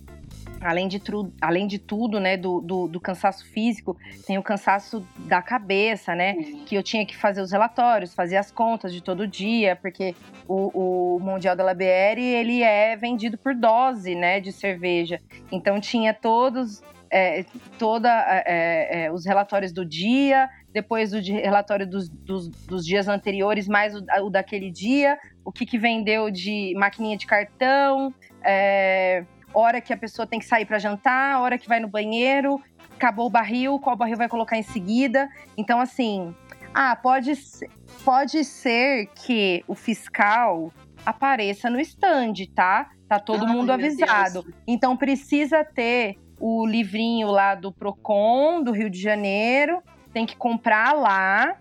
além de, tru, além de tudo, né, do, do, do, cansaço físico, tem o cansaço da cabeça, né? Que eu tinha que fazer os relatórios, fazer as contas de todo dia, porque o, o Mundial da LBR, ele é vendido por dose, né, de cerveja. Então tinha todos é, toda é, é, os relatórios do dia, depois o relatório dos, dos, dos dias anteriores, mais o, o, daquele dia, o que, que vendeu de maquininha de cartão, é, hora que a pessoa tem que sair para jantar, hora que vai no banheiro, acabou o barril, qual barril vai colocar em seguida. Então, assim, ah, pode, pode ser que o fiscal apareça no stand, tá? Tá todo Ai, mundo avisado. Então precisa ter o livrinho lá do Procon do Rio de Janeiro, tem que comprar lá,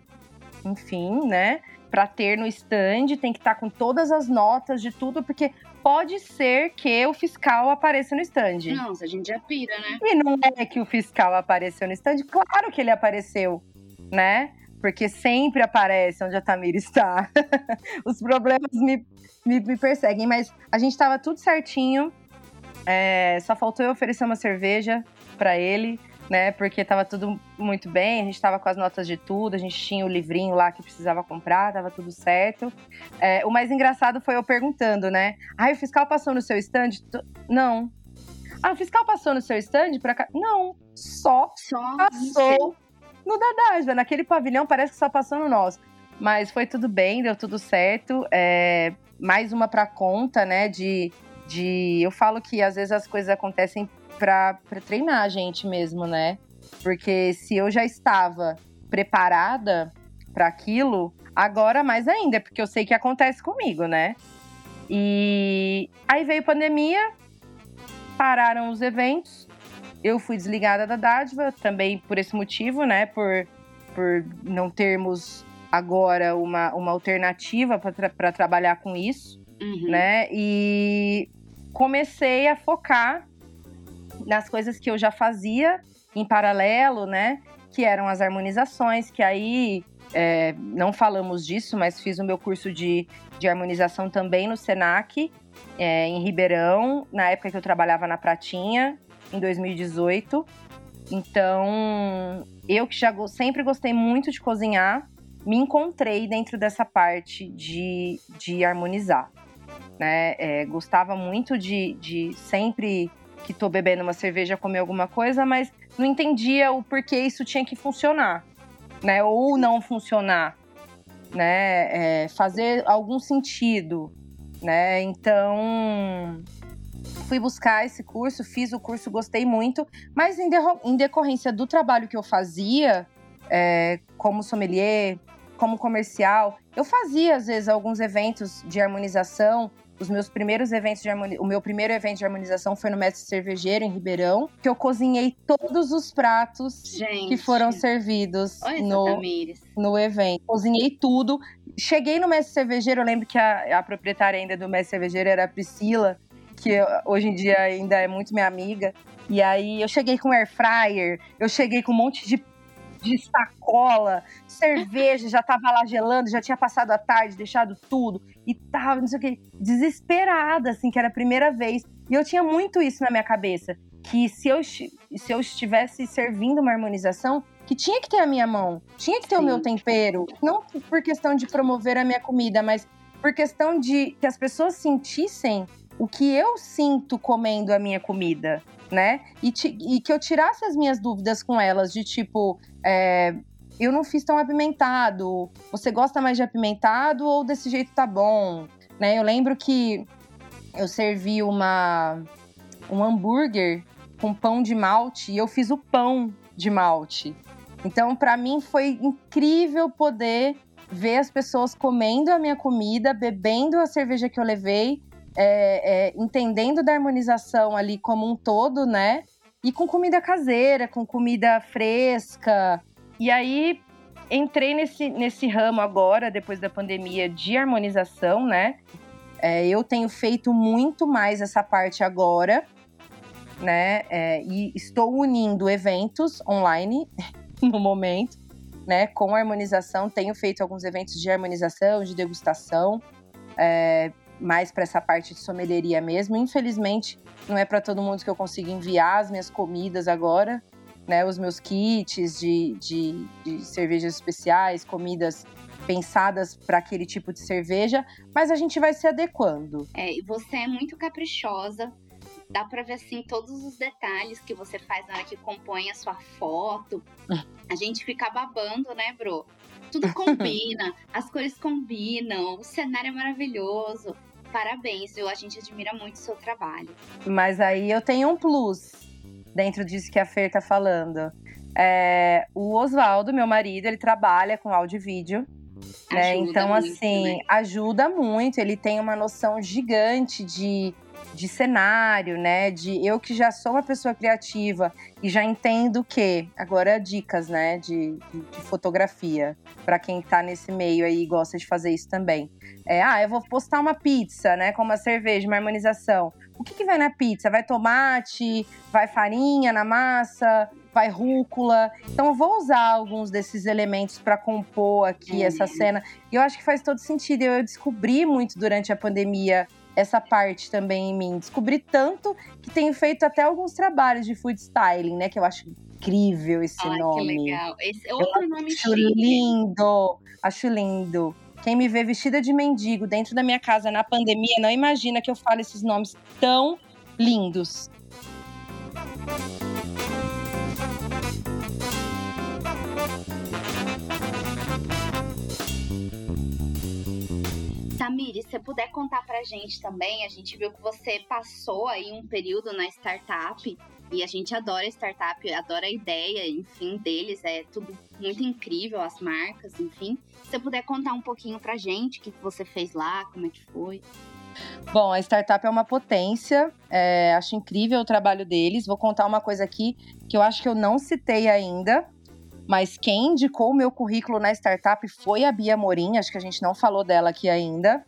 enfim, né? Para ter no stand, tem que estar tá com todas as notas de tudo, porque pode ser que o fiscal apareça no stand. Não, a gente já pira, né? E não é que o fiscal apareceu no stand, claro que ele apareceu, né? Porque sempre aparece onde a Tamira está. Os problemas me, me, me perseguem, mas a gente estava tudo certinho. É, só faltou eu oferecer uma cerveja para ele né? Porque tava tudo muito bem, a gente tava com as notas de tudo, a gente tinha o livrinho lá que precisava comprar, tava tudo certo. É, o mais engraçado foi eu perguntando, né? Ah, o fiscal passou no seu stand? Não. Ah, o fiscal passou no seu stand pra cá? Não. Só, só passou no da Naquele pavilhão parece que só passou no nosso. Mas foi tudo bem, deu tudo certo. É, mais uma pra conta, né? De, de. Eu falo que às vezes as coisas acontecem para treinar a gente mesmo, né? Porque se eu já estava preparada para aquilo, agora mais ainda, porque eu sei que acontece comigo, né? E aí veio pandemia, pararam os eventos, eu fui desligada da dádiva, também por esse motivo, né? Por, por não termos agora uma, uma alternativa para tra trabalhar com isso, uhum. né? E comecei a focar nas coisas que eu já fazia em paralelo, né? Que eram as harmonizações, que aí é, não falamos disso, mas fiz o meu curso de, de harmonização também no SENAC, é, em Ribeirão, na época que eu trabalhava na Pratinha, em 2018. Então, eu que já sempre gostei muito de cozinhar, me encontrei dentro dessa parte de, de harmonizar. Né? É, gostava muito de, de sempre que tô bebendo uma cerveja, comer alguma coisa, mas não entendia o porquê isso tinha que funcionar, né? Ou não funcionar, né? É, fazer algum sentido, né? Então fui buscar esse curso, fiz o curso, gostei muito, mas em, em decorrência do trabalho que eu fazia, é, como sommelier, como comercial, eu fazia às vezes alguns eventos de harmonização os meus primeiros eventos de harmonização, o meu primeiro evento de harmonização foi no Mestre Cervejeiro, em Ribeirão, que eu cozinhei todos os pratos Gente. que foram servidos no, no evento. Cozinhei tudo. Cheguei no Mestre Cervejeiro, eu lembro que a, a proprietária ainda do Mestre Cervejeiro era a Priscila, que hoje em dia ainda é muito minha amiga. E aí eu cheguei com air fryer, eu cheguei com um monte de de sacola, cerveja, já tava lá gelando, já tinha passado a tarde, deixado tudo e tava, não sei o que, desesperada, assim, que era a primeira vez. E eu tinha muito isso na minha cabeça, que se eu, se eu estivesse servindo uma harmonização, que tinha que ter a minha mão, tinha que ter Sim. o meu tempero, não por questão de promover a minha comida, mas por questão de que as pessoas sentissem o que eu sinto comendo a minha comida, né? E, e que eu tirasse as minhas dúvidas com elas, de tipo, é, eu não fiz tão apimentado. Você gosta mais de apimentado ou desse jeito tá bom? Né? Eu lembro que eu servi uma um hambúrguer com pão de malte e eu fiz o pão de malte. Então, para mim foi incrível poder ver as pessoas comendo a minha comida, bebendo a cerveja que eu levei, é, é, entendendo da harmonização ali como um todo, né? E com comida caseira, com comida fresca. E aí entrei nesse, nesse ramo agora, depois da pandemia, de harmonização, né? É, eu tenho feito muito mais essa parte agora. né? É, e estou unindo eventos online no momento, né? Com harmonização. Tenho feito alguns eventos de harmonização, de degustação, é, mais para essa parte de sommelieria mesmo. Infelizmente, não é para todo mundo que eu consigo enviar as minhas comidas agora, né? Os meus kits de, de, de cervejas especiais, comidas pensadas para aquele tipo de cerveja, mas a gente vai se adequando. É, e você é muito caprichosa. Dá para ver assim todos os detalhes que você faz na hora que compõe a sua foto. A gente fica babando, né, bro? Tudo combina, as cores combinam, o cenário é maravilhoso. Parabéns, viu? A gente admira muito o seu trabalho. Mas aí eu tenho um plus dentro disso que a Fer tá falando. É, o Oswaldo, meu marido, ele trabalha com áudio e vídeo. Né? Então, muito, assim, né? ajuda muito. Ele tem uma noção gigante de, de cenário, né? De eu que já sou uma pessoa criativa e já entendo que agora dicas, né? De, de, de fotografia para quem tá nesse meio aí e gosta de fazer isso também. É, ah, eu vou postar uma pizza, né? Com uma cerveja, uma harmonização. O que, que vai na pizza? Vai tomate? Vai farinha na massa? vai rúcula. Então eu vou usar alguns desses elementos para compor aqui essa cena. E eu acho que faz todo sentido. Eu descobri muito durante a pandemia essa parte também em mim. Descobri tanto que tenho feito até alguns trabalhos de food styling, né? Que eu acho incrível esse Ai, nome. Que legal. Esse é outro eu nome acho chique. lindo. Acho lindo. Quem me vê vestida de mendigo dentro da minha casa na pandemia não imagina que eu falo esses nomes tão lindos. Samiri, se você puder contar pra gente também, a gente viu que você passou aí um período na startup e a gente adora startup, adora a ideia, enfim, deles, é tudo muito incrível, as marcas, enfim. Se você puder contar um pouquinho pra gente o que você fez lá, como é que foi. Bom, a startup é uma potência, é, acho incrível o trabalho deles. Vou contar uma coisa aqui que eu acho que eu não citei ainda, mas quem indicou o meu currículo na startup foi a Bia Morim, acho que a gente não falou dela aqui ainda.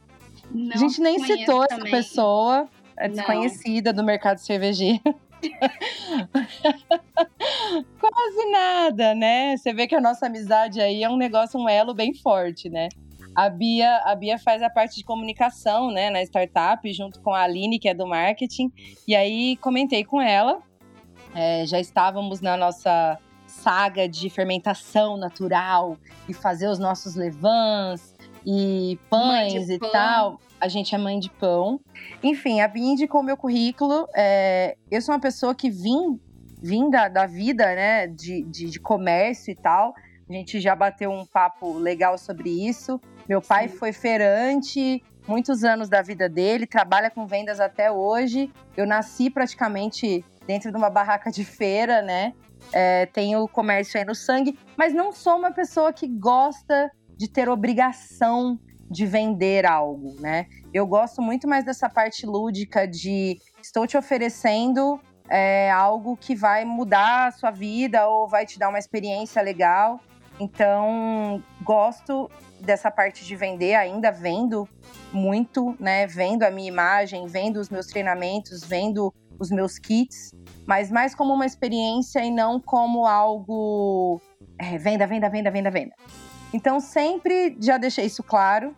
Não a gente nem citou também. essa pessoa, é desconhecida do mercado cervejeiro. Quase nada, né? Você vê que a nossa amizade aí é um negócio, um elo bem forte, né? A Bia, a Bia faz a parte de comunicação, né, na startup, junto com a Aline, que é do marketing. E aí comentei com ela. É, já estávamos na nossa saga de fermentação natural e fazer os nossos levans e pães e pão. tal. A gente é mãe de pão. Enfim, a Bia indicou meu currículo. É, eu sou uma pessoa que vim, vim da, da vida, né, de, de, de comércio e tal. A gente já bateu um papo legal sobre isso. Meu pai Sim. foi feirante, muitos anos da vida dele, trabalha com vendas até hoje. Eu nasci praticamente dentro de uma barraca de feira, né? É, tenho comércio aí no sangue, mas não sou uma pessoa que gosta de ter obrigação de vender algo, né? Eu gosto muito mais dessa parte lúdica de estou te oferecendo é, algo que vai mudar a sua vida ou vai te dar uma experiência legal. Então, gosto dessa parte de vender, ainda vendo muito, né? Vendo a minha imagem, vendo os meus treinamentos, vendo os meus kits mas mais como uma experiência e não como algo é, venda, venda, venda, venda, venda. Então sempre já deixei isso claro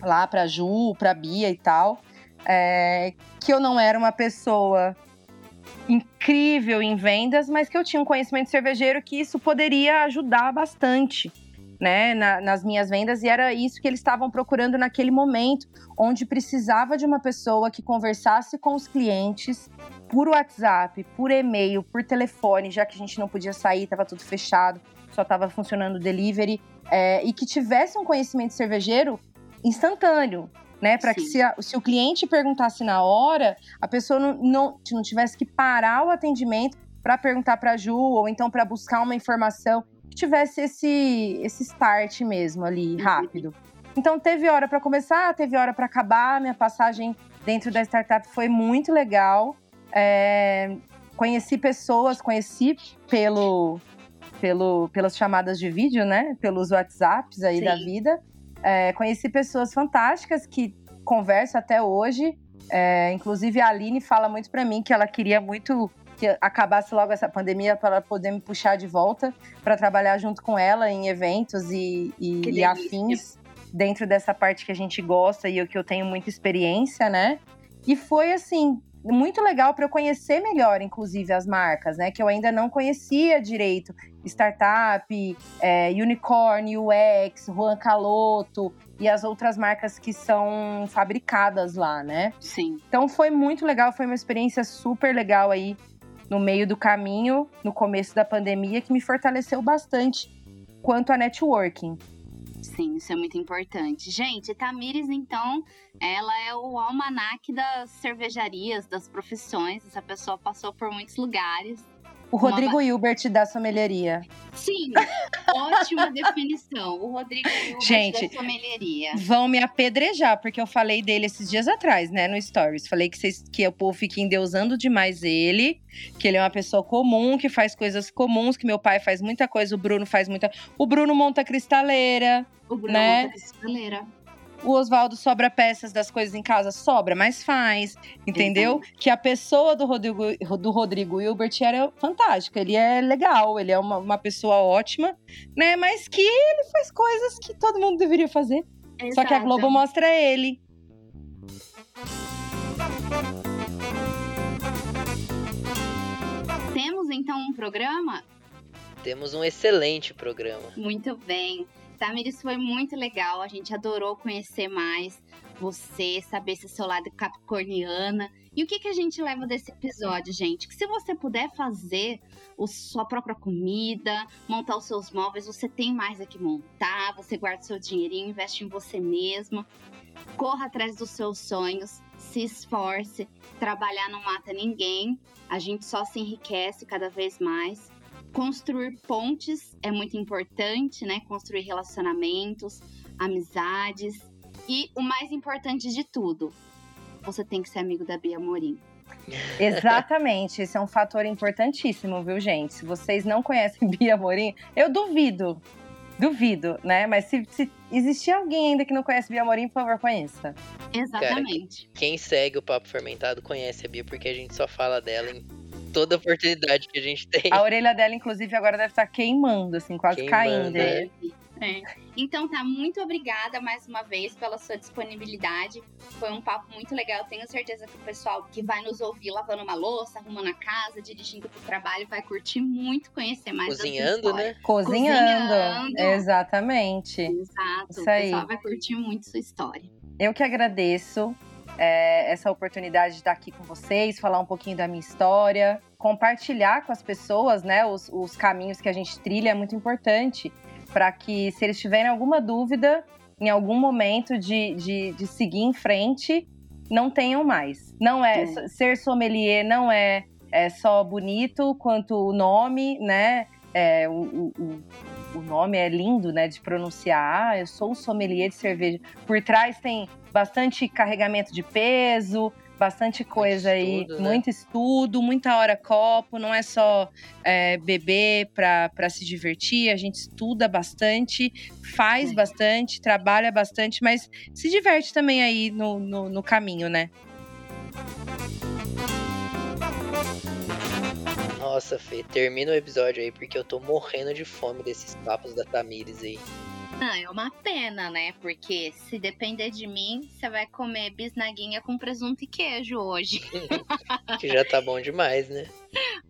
lá para Ju, para Bia e tal, é, que eu não era uma pessoa incrível em vendas, mas que eu tinha um conhecimento cervejeiro que isso poderia ajudar bastante. Né, na, nas minhas vendas, e era isso que eles estavam procurando naquele momento, onde precisava de uma pessoa que conversasse com os clientes, por WhatsApp, por e-mail, por telefone, já que a gente não podia sair, estava tudo fechado, só estava funcionando o delivery, é, e que tivesse um conhecimento cervejeiro instantâneo, né? Para que se, a, se, o cliente perguntasse na hora, a pessoa não, não, não tivesse que parar o atendimento para perguntar para a Ju, ou então para buscar uma informação, que tivesse esse, esse start mesmo ali, uhum. rápido. Então teve hora para começar, teve hora para acabar. Minha passagem dentro da startup foi muito legal. É, conheci pessoas, conheci pelo, pelo, pelas chamadas de vídeo, né? Pelos WhatsApps aí Sim. da vida. É, conheci pessoas fantásticas que converso até hoje. É, inclusive a Aline fala muito para mim que ela queria muito que acabasse logo essa pandemia para poder me puxar de volta para trabalhar junto com ela em eventos e, e, e afins dentro dessa parte que a gente gosta e o que eu tenho muita experiência, né? E foi assim, muito legal para eu conhecer melhor, inclusive, as marcas, né? Que eu ainda não conhecia direito. Startup, é, Unicorn, UX, Juan Caloto e as outras marcas que são fabricadas lá, né? Sim. Então foi muito legal, foi uma experiência super legal aí no meio do caminho, no começo da pandemia, que me fortaleceu bastante quanto a networking. Sim, isso é muito importante. Gente, Tamires, então, ela é o almanaque das cervejarias, das profissões. Essa pessoa passou por muitos lugares. O Rodrigo. Hilbert da sommelieria. Sim, ótima definição. O Rodrigo Hilbert Gente, da sommelieria. Vão me apedrejar, porque eu falei dele esses dias atrás, né, no Stories. Falei que, vocês, que o povo fica endeusando demais ele, que ele é uma pessoa comum, que faz coisas comuns, que meu pai faz muita coisa, o Bruno faz muita. O Bruno monta cristaleira. O Bruno né? monta cristaleira. O Oswaldo sobra peças das coisas em casa? Sobra, mas faz. Entendeu? Que a pessoa do Rodrigo, do Rodrigo Hilbert era fantástica. Ele é legal, ele é uma, uma pessoa ótima, né? Mas que ele faz coisas que todo mundo deveria fazer. Exato. Só que a Globo mostra ele. Temos então um programa? Temos um excelente programa. Muito bem. Tamiris, foi muito legal. A gente adorou conhecer mais você, saber esse seu lado capricorniana. E o que, que a gente leva desse episódio, gente? Que se você puder fazer a sua própria comida, montar os seus móveis, você tem mais a que montar, você guarda seu dinheirinho, investe em você mesmo, corra atrás dos seus sonhos, se esforce, trabalhar não mata ninguém, a gente só se enriquece cada vez mais. Construir pontes é muito importante, né? Construir relacionamentos, amizades. E o mais importante de tudo, você tem que ser amigo da Bia Morim. Exatamente, esse é um fator importantíssimo, viu, gente? Se vocês não conhecem Bia Morim, eu duvido, duvido, né? Mas se, se existir alguém ainda que não conhece Bia Morim, por favor, conheça. Exatamente. Cara, quem segue o Papo Fermentado conhece a Bia, porque a gente só fala dela em toda oportunidade que a gente tem. A orelha dela, inclusive, agora deve estar queimando, assim, quase queimando, caindo. É. É. Então tá, muito obrigada mais uma vez pela sua disponibilidade. Foi um papo muito legal. Tenho certeza que o pessoal que vai nos ouvir lavando uma louça, arrumando a casa, dirigindo pro trabalho, vai curtir muito conhecer mais Cozinhando, né? Cozinhando. Cozinhando. Exatamente. Exato. Isso aí. O pessoal vai curtir muito sua história. Eu que agradeço é, essa oportunidade de estar aqui com vocês, falar um pouquinho da minha história, compartilhar com as pessoas, né, os, os caminhos que a gente trilha é muito importante para que, se eles tiverem alguma dúvida em algum momento de, de, de seguir em frente, não tenham mais. Não é, é. ser sommelier não é, é só bonito quanto o nome, né? É, o, o, o nome é lindo, né, de pronunciar. Eu sou o sommelier de cerveja. Por trás tem bastante carregamento de peso, bastante coisa muito aí, estudo, né? muito estudo, muita hora copo, não é só é, beber para se divertir, a gente estuda bastante, faz é. bastante, trabalha bastante, mas se diverte também aí no, no, no caminho, né? Nossa, Fê, termina o episódio aí, porque eu tô morrendo de fome desses papos da Tamires aí. Ah, é uma pena, né? Porque se depender de mim, você vai comer bisnaguinha com presunto e queijo hoje. que já tá bom demais, né?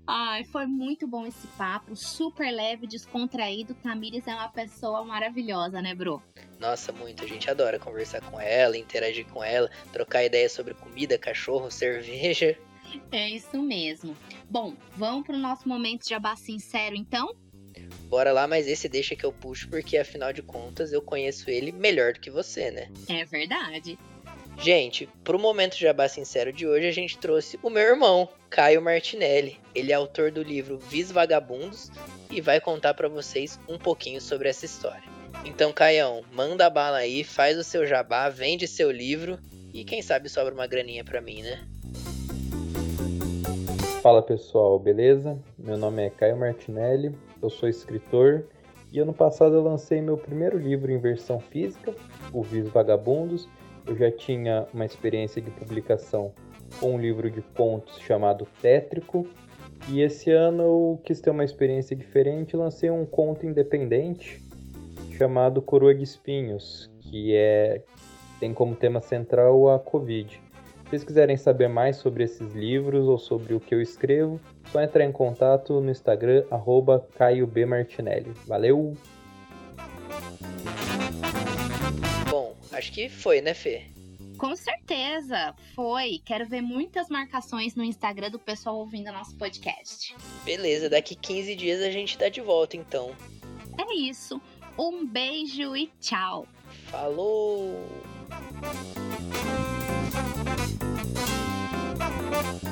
Ai, foi muito bom esse papo, super leve, descontraído. Tamires é uma pessoa maravilhosa, né, Bro? Nossa, muito. A gente adora conversar com ela, interagir com ela, trocar ideias sobre comida, cachorro, cerveja. É isso mesmo. Bom, vamos pro nosso momento de abá sincero, então? Bora lá, mas esse deixa que eu puxo, porque afinal de contas eu conheço ele melhor do que você, né? É verdade. Gente, pro momento Jabá Sincero de hoje, a gente trouxe o meu irmão, Caio Martinelli. Ele é autor do livro Vis Vagabundos e vai contar para vocês um pouquinho sobre essa história. Então, Caião, manda a bala aí, faz o seu jabá, vende seu livro e quem sabe sobra uma graninha para mim, né? Fala pessoal, beleza? Meu nome é Caio Martinelli, eu sou escritor e ano passado eu lancei meu primeiro livro em versão física, O Vis Vagabundos, eu já tinha uma experiência de publicação com um livro de contos chamado Tétrico, e esse ano eu quis ter uma experiência diferente e lancei um conto independente chamado Coroa de Espinhos, que é tem como tema central a Covid. Se vocês quiserem saber mais sobre esses livros ou sobre o que eu escrevo, só entrar em contato no Instagram, arroba Caio B. Martinelli. Valeu! Bom, acho que foi, né, Fê? Com certeza, foi. Quero ver muitas marcações no Instagram do pessoal ouvindo nosso podcast. Beleza, daqui 15 dias a gente tá de volta então. É isso. Um beijo e tchau. Falou! Música